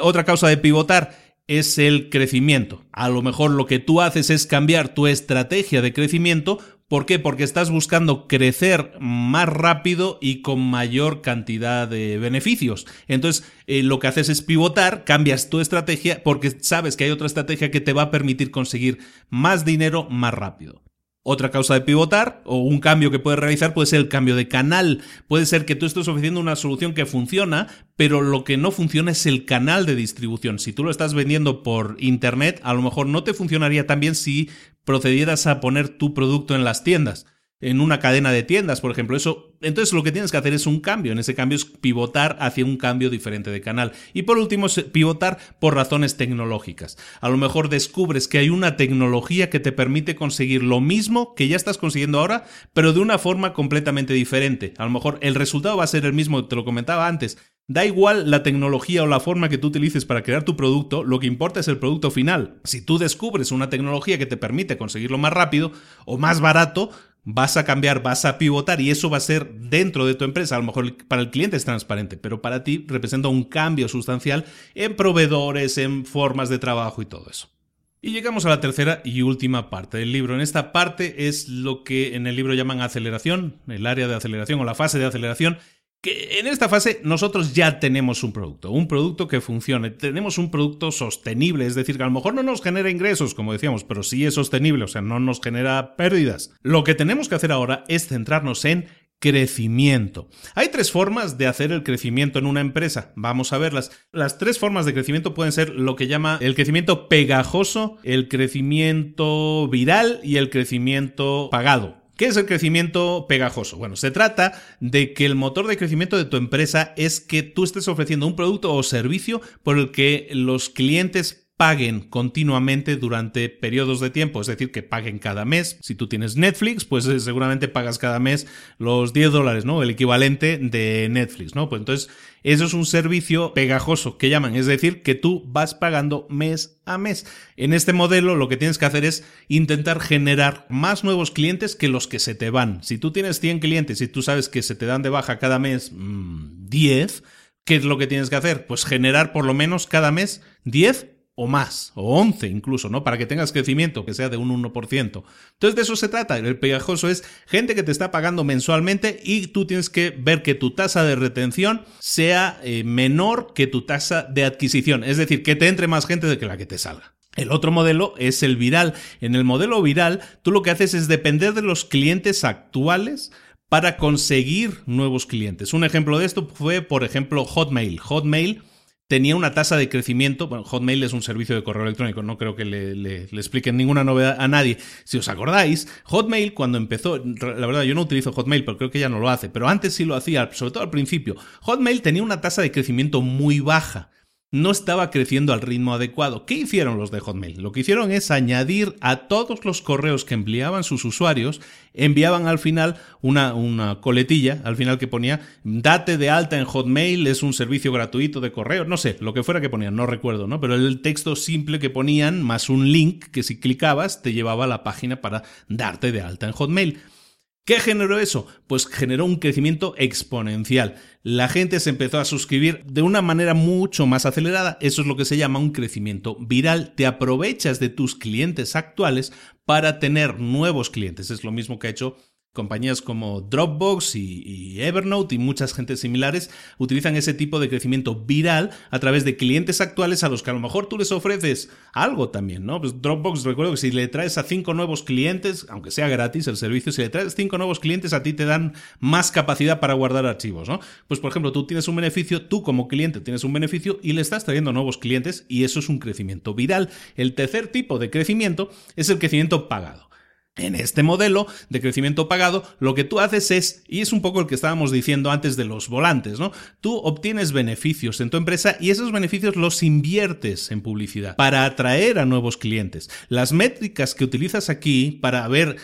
Otra causa de pivotar es el crecimiento. A lo mejor lo que tú haces es cambiar tu estrategia de crecimiento ¿Por qué? Porque estás buscando crecer más rápido y con mayor cantidad de beneficios. Entonces, eh, lo que haces es pivotar, cambias tu estrategia porque sabes que hay otra estrategia que te va a permitir conseguir más dinero más rápido. Otra causa de pivotar o un cambio que puedes realizar puede ser el cambio de canal. Puede ser que tú estés ofreciendo una solución que funciona, pero lo que no funciona es el canal de distribución. Si tú lo estás vendiendo por internet, a lo mejor no te funcionaría tan bien si procedieras a poner tu producto en las tiendas en una cadena de tiendas, por ejemplo. Eso, entonces lo que tienes que hacer es un cambio. En ese cambio es pivotar hacia un cambio diferente de canal. Y por último, es pivotar por razones tecnológicas. A lo mejor descubres que hay una tecnología que te permite conseguir lo mismo que ya estás consiguiendo ahora, pero de una forma completamente diferente. A lo mejor el resultado va a ser el mismo, te lo comentaba antes. Da igual la tecnología o la forma que tú utilices para crear tu producto, lo que importa es el producto final. Si tú descubres una tecnología que te permite conseguirlo más rápido o más barato, vas a cambiar, vas a pivotar y eso va a ser dentro de tu empresa. A lo mejor para el cliente es transparente, pero para ti representa un cambio sustancial en proveedores, en formas de trabajo y todo eso. Y llegamos a la tercera y última parte del libro. En esta parte es lo que en el libro llaman aceleración, el área de aceleración o la fase de aceleración, que en esta fase nosotros ya tenemos un producto, un producto que funcione, tenemos un producto sostenible, es decir, que a lo mejor no nos genera ingresos, como decíamos, pero sí es sostenible, o sea, no nos genera pérdidas. Lo que tenemos que hacer ahora es centrarnos en crecimiento. Hay tres formas de hacer el crecimiento en una empresa. Vamos a verlas. Las tres formas de crecimiento pueden ser lo que llama el crecimiento pegajoso, el crecimiento viral y el crecimiento pagado. ¿Qué es el crecimiento pegajoso? Bueno, se trata de que el motor de crecimiento de tu empresa es que tú estés ofreciendo un producto o servicio por el que los clientes paguen continuamente durante periodos de tiempo, es decir, que paguen cada mes. Si tú tienes Netflix, pues eh, seguramente pagas cada mes los 10 dólares, ¿no? El equivalente de Netflix, ¿no? Pues entonces, eso es un servicio pegajoso que llaman, es decir, que tú vas pagando mes a mes. En este modelo lo que tienes que hacer es intentar generar más nuevos clientes que los que se te van. Si tú tienes 100 clientes y tú sabes que se te dan de baja cada mes 10, mm, ¿qué es lo que tienes que hacer? Pues generar por lo menos cada mes 10 o más, o 11 incluso, ¿no? Para que tengas crecimiento, que sea de un 1%. Entonces de eso se trata. El pegajoso es gente que te está pagando mensualmente y tú tienes que ver que tu tasa de retención sea eh, menor que tu tasa de adquisición. Es decir, que te entre más gente de que la que te salga. El otro modelo es el viral. En el modelo viral, tú lo que haces es depender de los clientes actuales para conseguir nuevos clientes. Un ejemplo de esto fue, por ejemplo, Hotmail. Hotmail tenía una tasa de crecimiento. Bueno, Hotmail es un servicio de correo electrónico, no creo que le, expliquen ninguna novedad a nadie. Si os acordáis, Hotmail cuando empezó, la verdad yo no utilizo Hotmail, pero creo que ya no lo hace, pero antes sí lo hacía, sobre todo al principio. Hotmail tenía una tasa de crecimiento muy baja no estaba creciendo al ritmo adecuado. ¿Qué hicieron los de Hotmail? Lo que hicieron es añadir a todos los correos que enviaban sus usuarios, enviaban al final una, una coletilla, al final que ponía, date de alta en Hotmail, es un servicio gratuito de correo, no sé, lo que fuera que ponían, no recuerdo, ¿no? Pero el texto simple que ponían, más un link que si clicabas te llevaba a la página para darte de alta en Hotmail. ¿Qué generó eso? Pues generó un crecimiento exponencial. La gente se empezó a suscribir de una manera mucho más acelerada. Eso es lo que se llama un crecimiento viral. Te aprovechas de tus clientes actuales para tener nuevos clientes. Es lo mismo que ha hecho Compañías como Dropbox y, Evernote y muchas gentes similares utilizan ese tipo de crecimiento viral a través de clientes actuales a los que a lo mejor tú les ofreces algo también, ¿no? Pues Dropbox, recuerdo que si le traes a cinco nuevos clientes, aunque sea gratis el servicio, si le traes cinco nuevos clientes, a ti te dan más capacidad para guardar archivos, ¿no? Pues por ejemplo, tú tienes un beneficio, tú como cliente tienes un beneficio y le estás trayendo nuevos clientes y eso es un crecimiento viral. El tercer tipo de crecimiento es el crecimiento pagado. En este modelo de crecimiento pagado, lo que tú haces es, y es un poco el que estábamos diciendo antes de los volantes, ¿no? Tú obtienes beneficios en tu empresa y esos beneficios los inviertes en publicidad para atraer a nuevos clientes. Las métricas que utilizas aquí para ver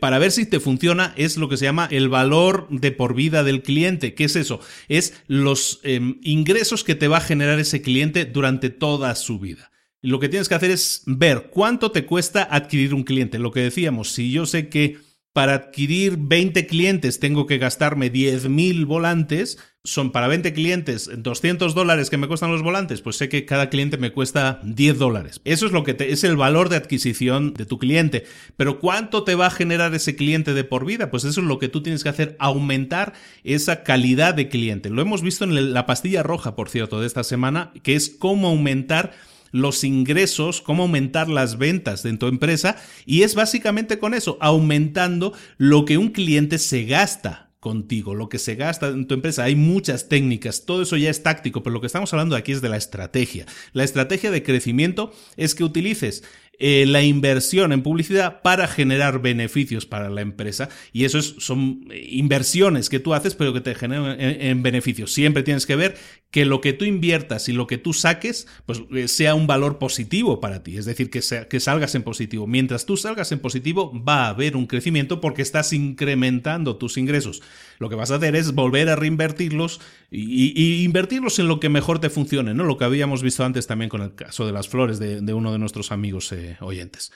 para ver si te funciona es lo que se llama el valor de por vida del cliente. ¿Qué es eso? Es los em, ingresos que te va a generar ese cliente durante toda su vida. Lo que tienes que hacer es ver cuánto te cuesta adquirir un cliente. Lo que decíamos, si yo sé que para adquirir 20 clientes tengo que gastarme 10.000 volantes, son para 20 clientes 200 dólares que me cuestan los volantes, pues sé que cada cliente me cuesta 10 dólares. Eso es lo que es el valor de adquisición de tu cliente. Pero ¿cuánto te va a generar ese cliente de por vida? Pues eso es lo que tú tienes que hacer, aumentar esa calidad de cliente. Lo hemos visto en la pastilla roja, por cierto, de esta semana, que es cómo aumentar los ingresos, cómo aumentar las ventas de tu empresa y es básicamente con eso, aumentando lo que un cliente se gasta contigo, lo que se gasta en tu empresa. Hay muchas técnicas, todo eso ya es táctico, pero lo que estamos hablando aquí es de la estrategia. La estrategia de crecimiento es que utilices eh, la inversión en publicidad para generar beneficios para la empresa. Y eso son inversiones que tú haces, pero que te generan en, beneficios. Siempre tienes que ver que lo que tú inviertas y lo que tú saques, pues eh, sea un valor positivo para ti. Es decir, que, sea, que salgas en positivo. Mientras tú salgas en positivo, va a haber un crecimiento porque estás incrementando tus ingresos. Lo que vas a hacer es volver a reinvertirlos y, invertirlos en lo que mejor te funcione, ¿no? Lo que habíamos visto antes también con el caso de las flores de, uno de nuestros amigos eh, oyentes.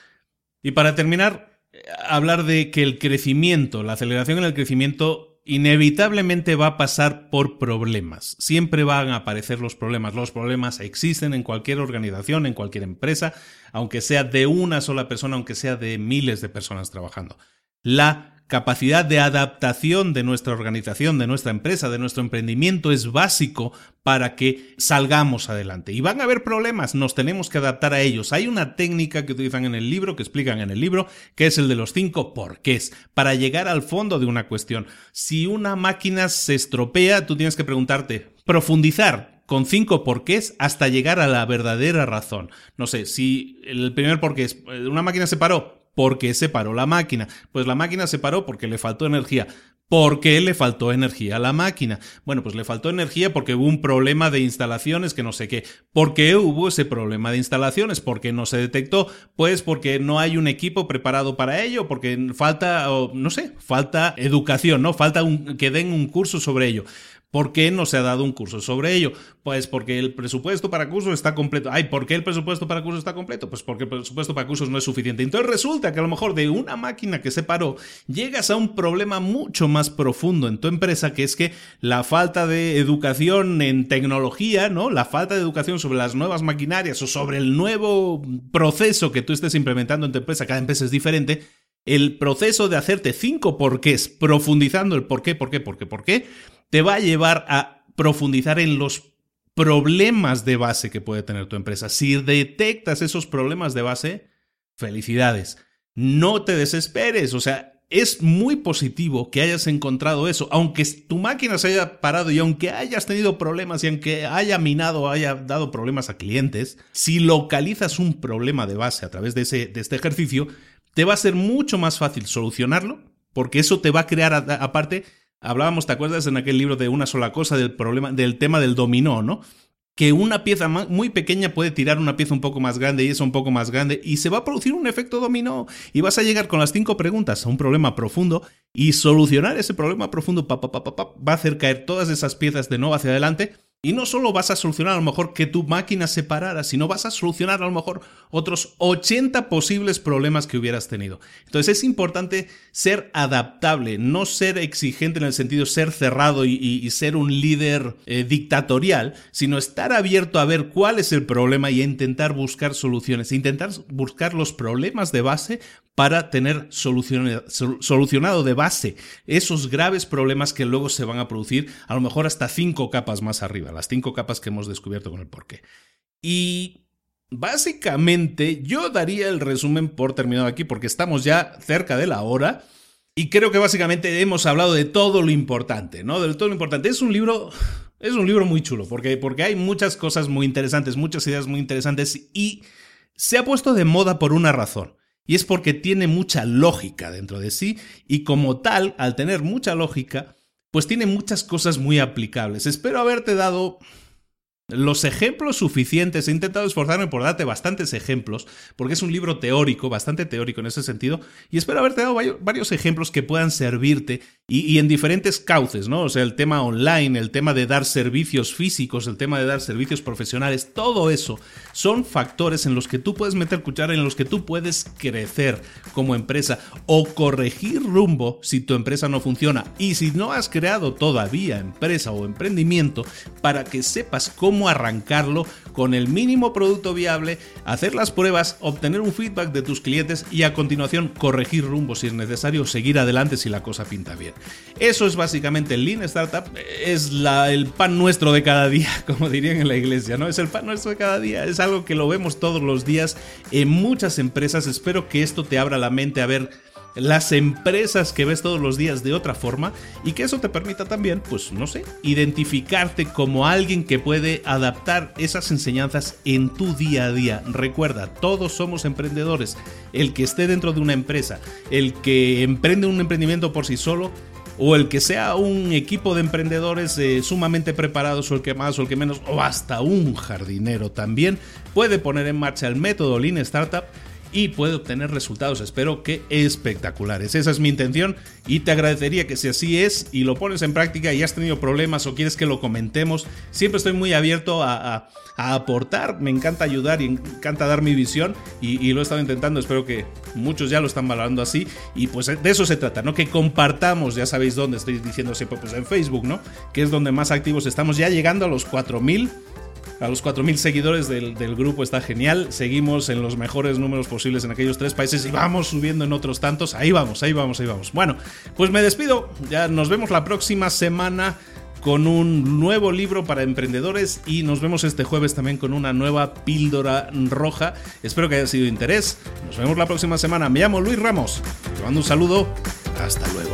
Y para terminar, hablar de que el crecimiento, la aceleración en el crecimiento inevitablemente va a pasar por problemas. Siempre van a aparecer los problemas. Los problemas existen en cualquier organización, en cualquier empresa, aunque sea de una sola persona, aunque sea de miles de personas trabajando. La capacidad de adaptación de nuestra organización, de nuestra empresa, de nuestro emprendimiento es básico para que salgamos adelante. Y van a haber problemas, nos tenemos que adaptar a ellos. Hay una técnica que utilizan en el libro, que explican en el libro, que es el de los cinco porqués, para llegar al fondo de una cuestión. Si una máquina se estropea, tú tienes que preguntarte, profundizar, con cinco porqués hasta llegar a la verdadera razón. No sé, si el primer porqué es, una máquina se paró, ¿Por qué se paró la máquina? Pues la máquina se paró porque le faltó energía. ¿Por qué le faltó energía a la máquina? Bueno, pues le faltó energía porque hubo un problema de instalaciones que no sé qué. ¿Por qué hubo ese problema de instalaciones? ¿Por qué no se detectó? Pues porque no hay un equipo preparado para ello, porque falta, no sé, falta educación, ¿no? Falta que den un curso sobre ello. ¿Por qué no se ha dado un curso sobre ello? Pues porque el presupuesto para cursos está completo. ¿por qué el presupuesto para cursos está completo? Pues porque el presupuesto para cursos no es suficiente. Entonces resulta que a lo mejor de una máquina que se paró, llegas a un problema mucho más profundo en tu empresa, que es que la falta de educación en tecnología, ¿no? La falta de educación sobre las nuevas maquinarias o sobre el nuevo proceso que tú estés implementando en tu empresa, cada empresa es diferente, el proceso de hacerte cinco porqués, profundizando el por qué, por qué, por qué, por qué, te va a llevar a profundizar en los problemas de base que puede tener tu empresa. Si detectas esos problemas de base, felicidades. No te desesperes, o sea, es muy positivo que hayas encontrado eso, aunque tu máquina se haya parado y aunque hayas tenido problemas y aunque haya minado o haya dado problemas a clientes, si localizas un problema de base a través de, ese, de este ejercicio, te va a ser mucho más fácil solucionarlo, porque eso te va a crear aparte Hablábamos, ¿te acuerdas en aquel libro de una sola cosa del problema del tema del dominó, ¿no? Que una pieza muy pequeña puede tirar una pieza un poco más grande y eso un poco más grande y se va a producir un efecto dominó y vas a llegar con las cinco preguntas a un problema profundo y solucionar ese problema profundo va a hacer caer todas esas piezas de nuevo hacia adelante y no solo vas a solucionar a lo mejor que tu máquina se parara, sino vas a solucionar a lo mejor otros 80 posibles problemas que hubieras tenido. Entonces es importante ser adaptable, no ser exigente en el sentido de ser cerrado y, ser un líder eh, dictatorial, sino estar abierto a ver cuál es el problema y intentar buscar soluciones, intentar buscar los problemas de base para tener solucionado de base esos graves problemas que luego se van a producir a lo mejor hasta cinco capas más arriba, las cinco capas que hemos descubierto con el porqué. Y básicamente yo daría el resumen por terminado aquí porque estamos ya cerca de la hora. Y creo que básicamente hemos hablado de todo lo importante, ¿no? De todo lo importante. Es un libro, es un libro muy chulo, porque, porque hay muchas cosas muy interesantes, muchas ideas muy interesantes y se ha puesto de moda por una razón. Y es porque tiene mucha lógica dentro de sí y como tal, al tener mucha lógica, pues tiene muchas cosas muy aplicables. Espero haberte dado los ejemplos suficientes, he intentado esforzarme por darte bastantes ejemplos, porque es un libro teórico, bastante teórico en ese sentido, y espero haberte dado varios ejemplos que puedan servirte y, en diferentes cauces, ¿no? O sea, el tema online, el tema de dar servicios físicos, el tema de dar servicios profesionales, todo eso son factores en los que tú puedes meter cuchara, en los que tú puedes crecer como empresa o corregir rumbo si tu empresa no funciona. Y si no has creado todavía empresa o emprendimiento, para que sepas cómo arrancarlo con el mínimo producto viable, hacer las pruebas, obtener un feedback de tus clientes y a continuación corregir rumbo si es necesario, seguir adelante si la cosa pinta bien. Eso es básicamente el Lean Startup, es el pan nuestro de cada día, como dirían en la iglesia, ¿no? Es el pan nuestro de cada día, es algo que lo vemos todos los días en muchas empresas. Espero que esto te abra la mente a ver las empresas que ves todos los días de otra forma y que eso te permita también, pues no sé, identificarte como alguien que puede adaptar esas enseñanzas en tu día a día. Recuerda, todos somos emprendedores. El que esté dentro de una empresa, el que emprende un emprendimiento por sí solo, o el que sea un equipo de emprendedores eh, sumamente preparados o el que más o el que menos, o hasta un jardinero también, puede poner en marcha el método Lean Startup y puede obtener resultados, espero que espectaculares. Esa es mi intención y te agradecería que si así es y lo pones en práctica y has tenido problemas o quieres que lo comentemos, siempre estoy muy abierto a, aportar, me encanta ayudar y encanta dar mi visión y, lo he estado intentando, espero que muchos ya lo están valorando así y pues de eso se trata, ¿no? Que compartamos, ya sabéis dónde estoy diciendo siempre, pues en Facebook, ¿no? Que es donde más activos estamos, ya llegando a los 4000 a los 4.000 seguidores del, grupo está genial. Seguimos en los mejores números posibles en aquellos tres países y vamos subiendo en otros tantos. Ahí vamos, ahí vamos, ahí vamos. Bueno, pues me despido. Ya nos vemos la próxima semana con un nuevo libro para emprendedores y nos vemos este jueves también con una nueva píldora roja. Espero que haya sido de interés. Nos vemos la próxima semana. Me llamo Luis Ramos. Te mando un saludo. Hasta luego.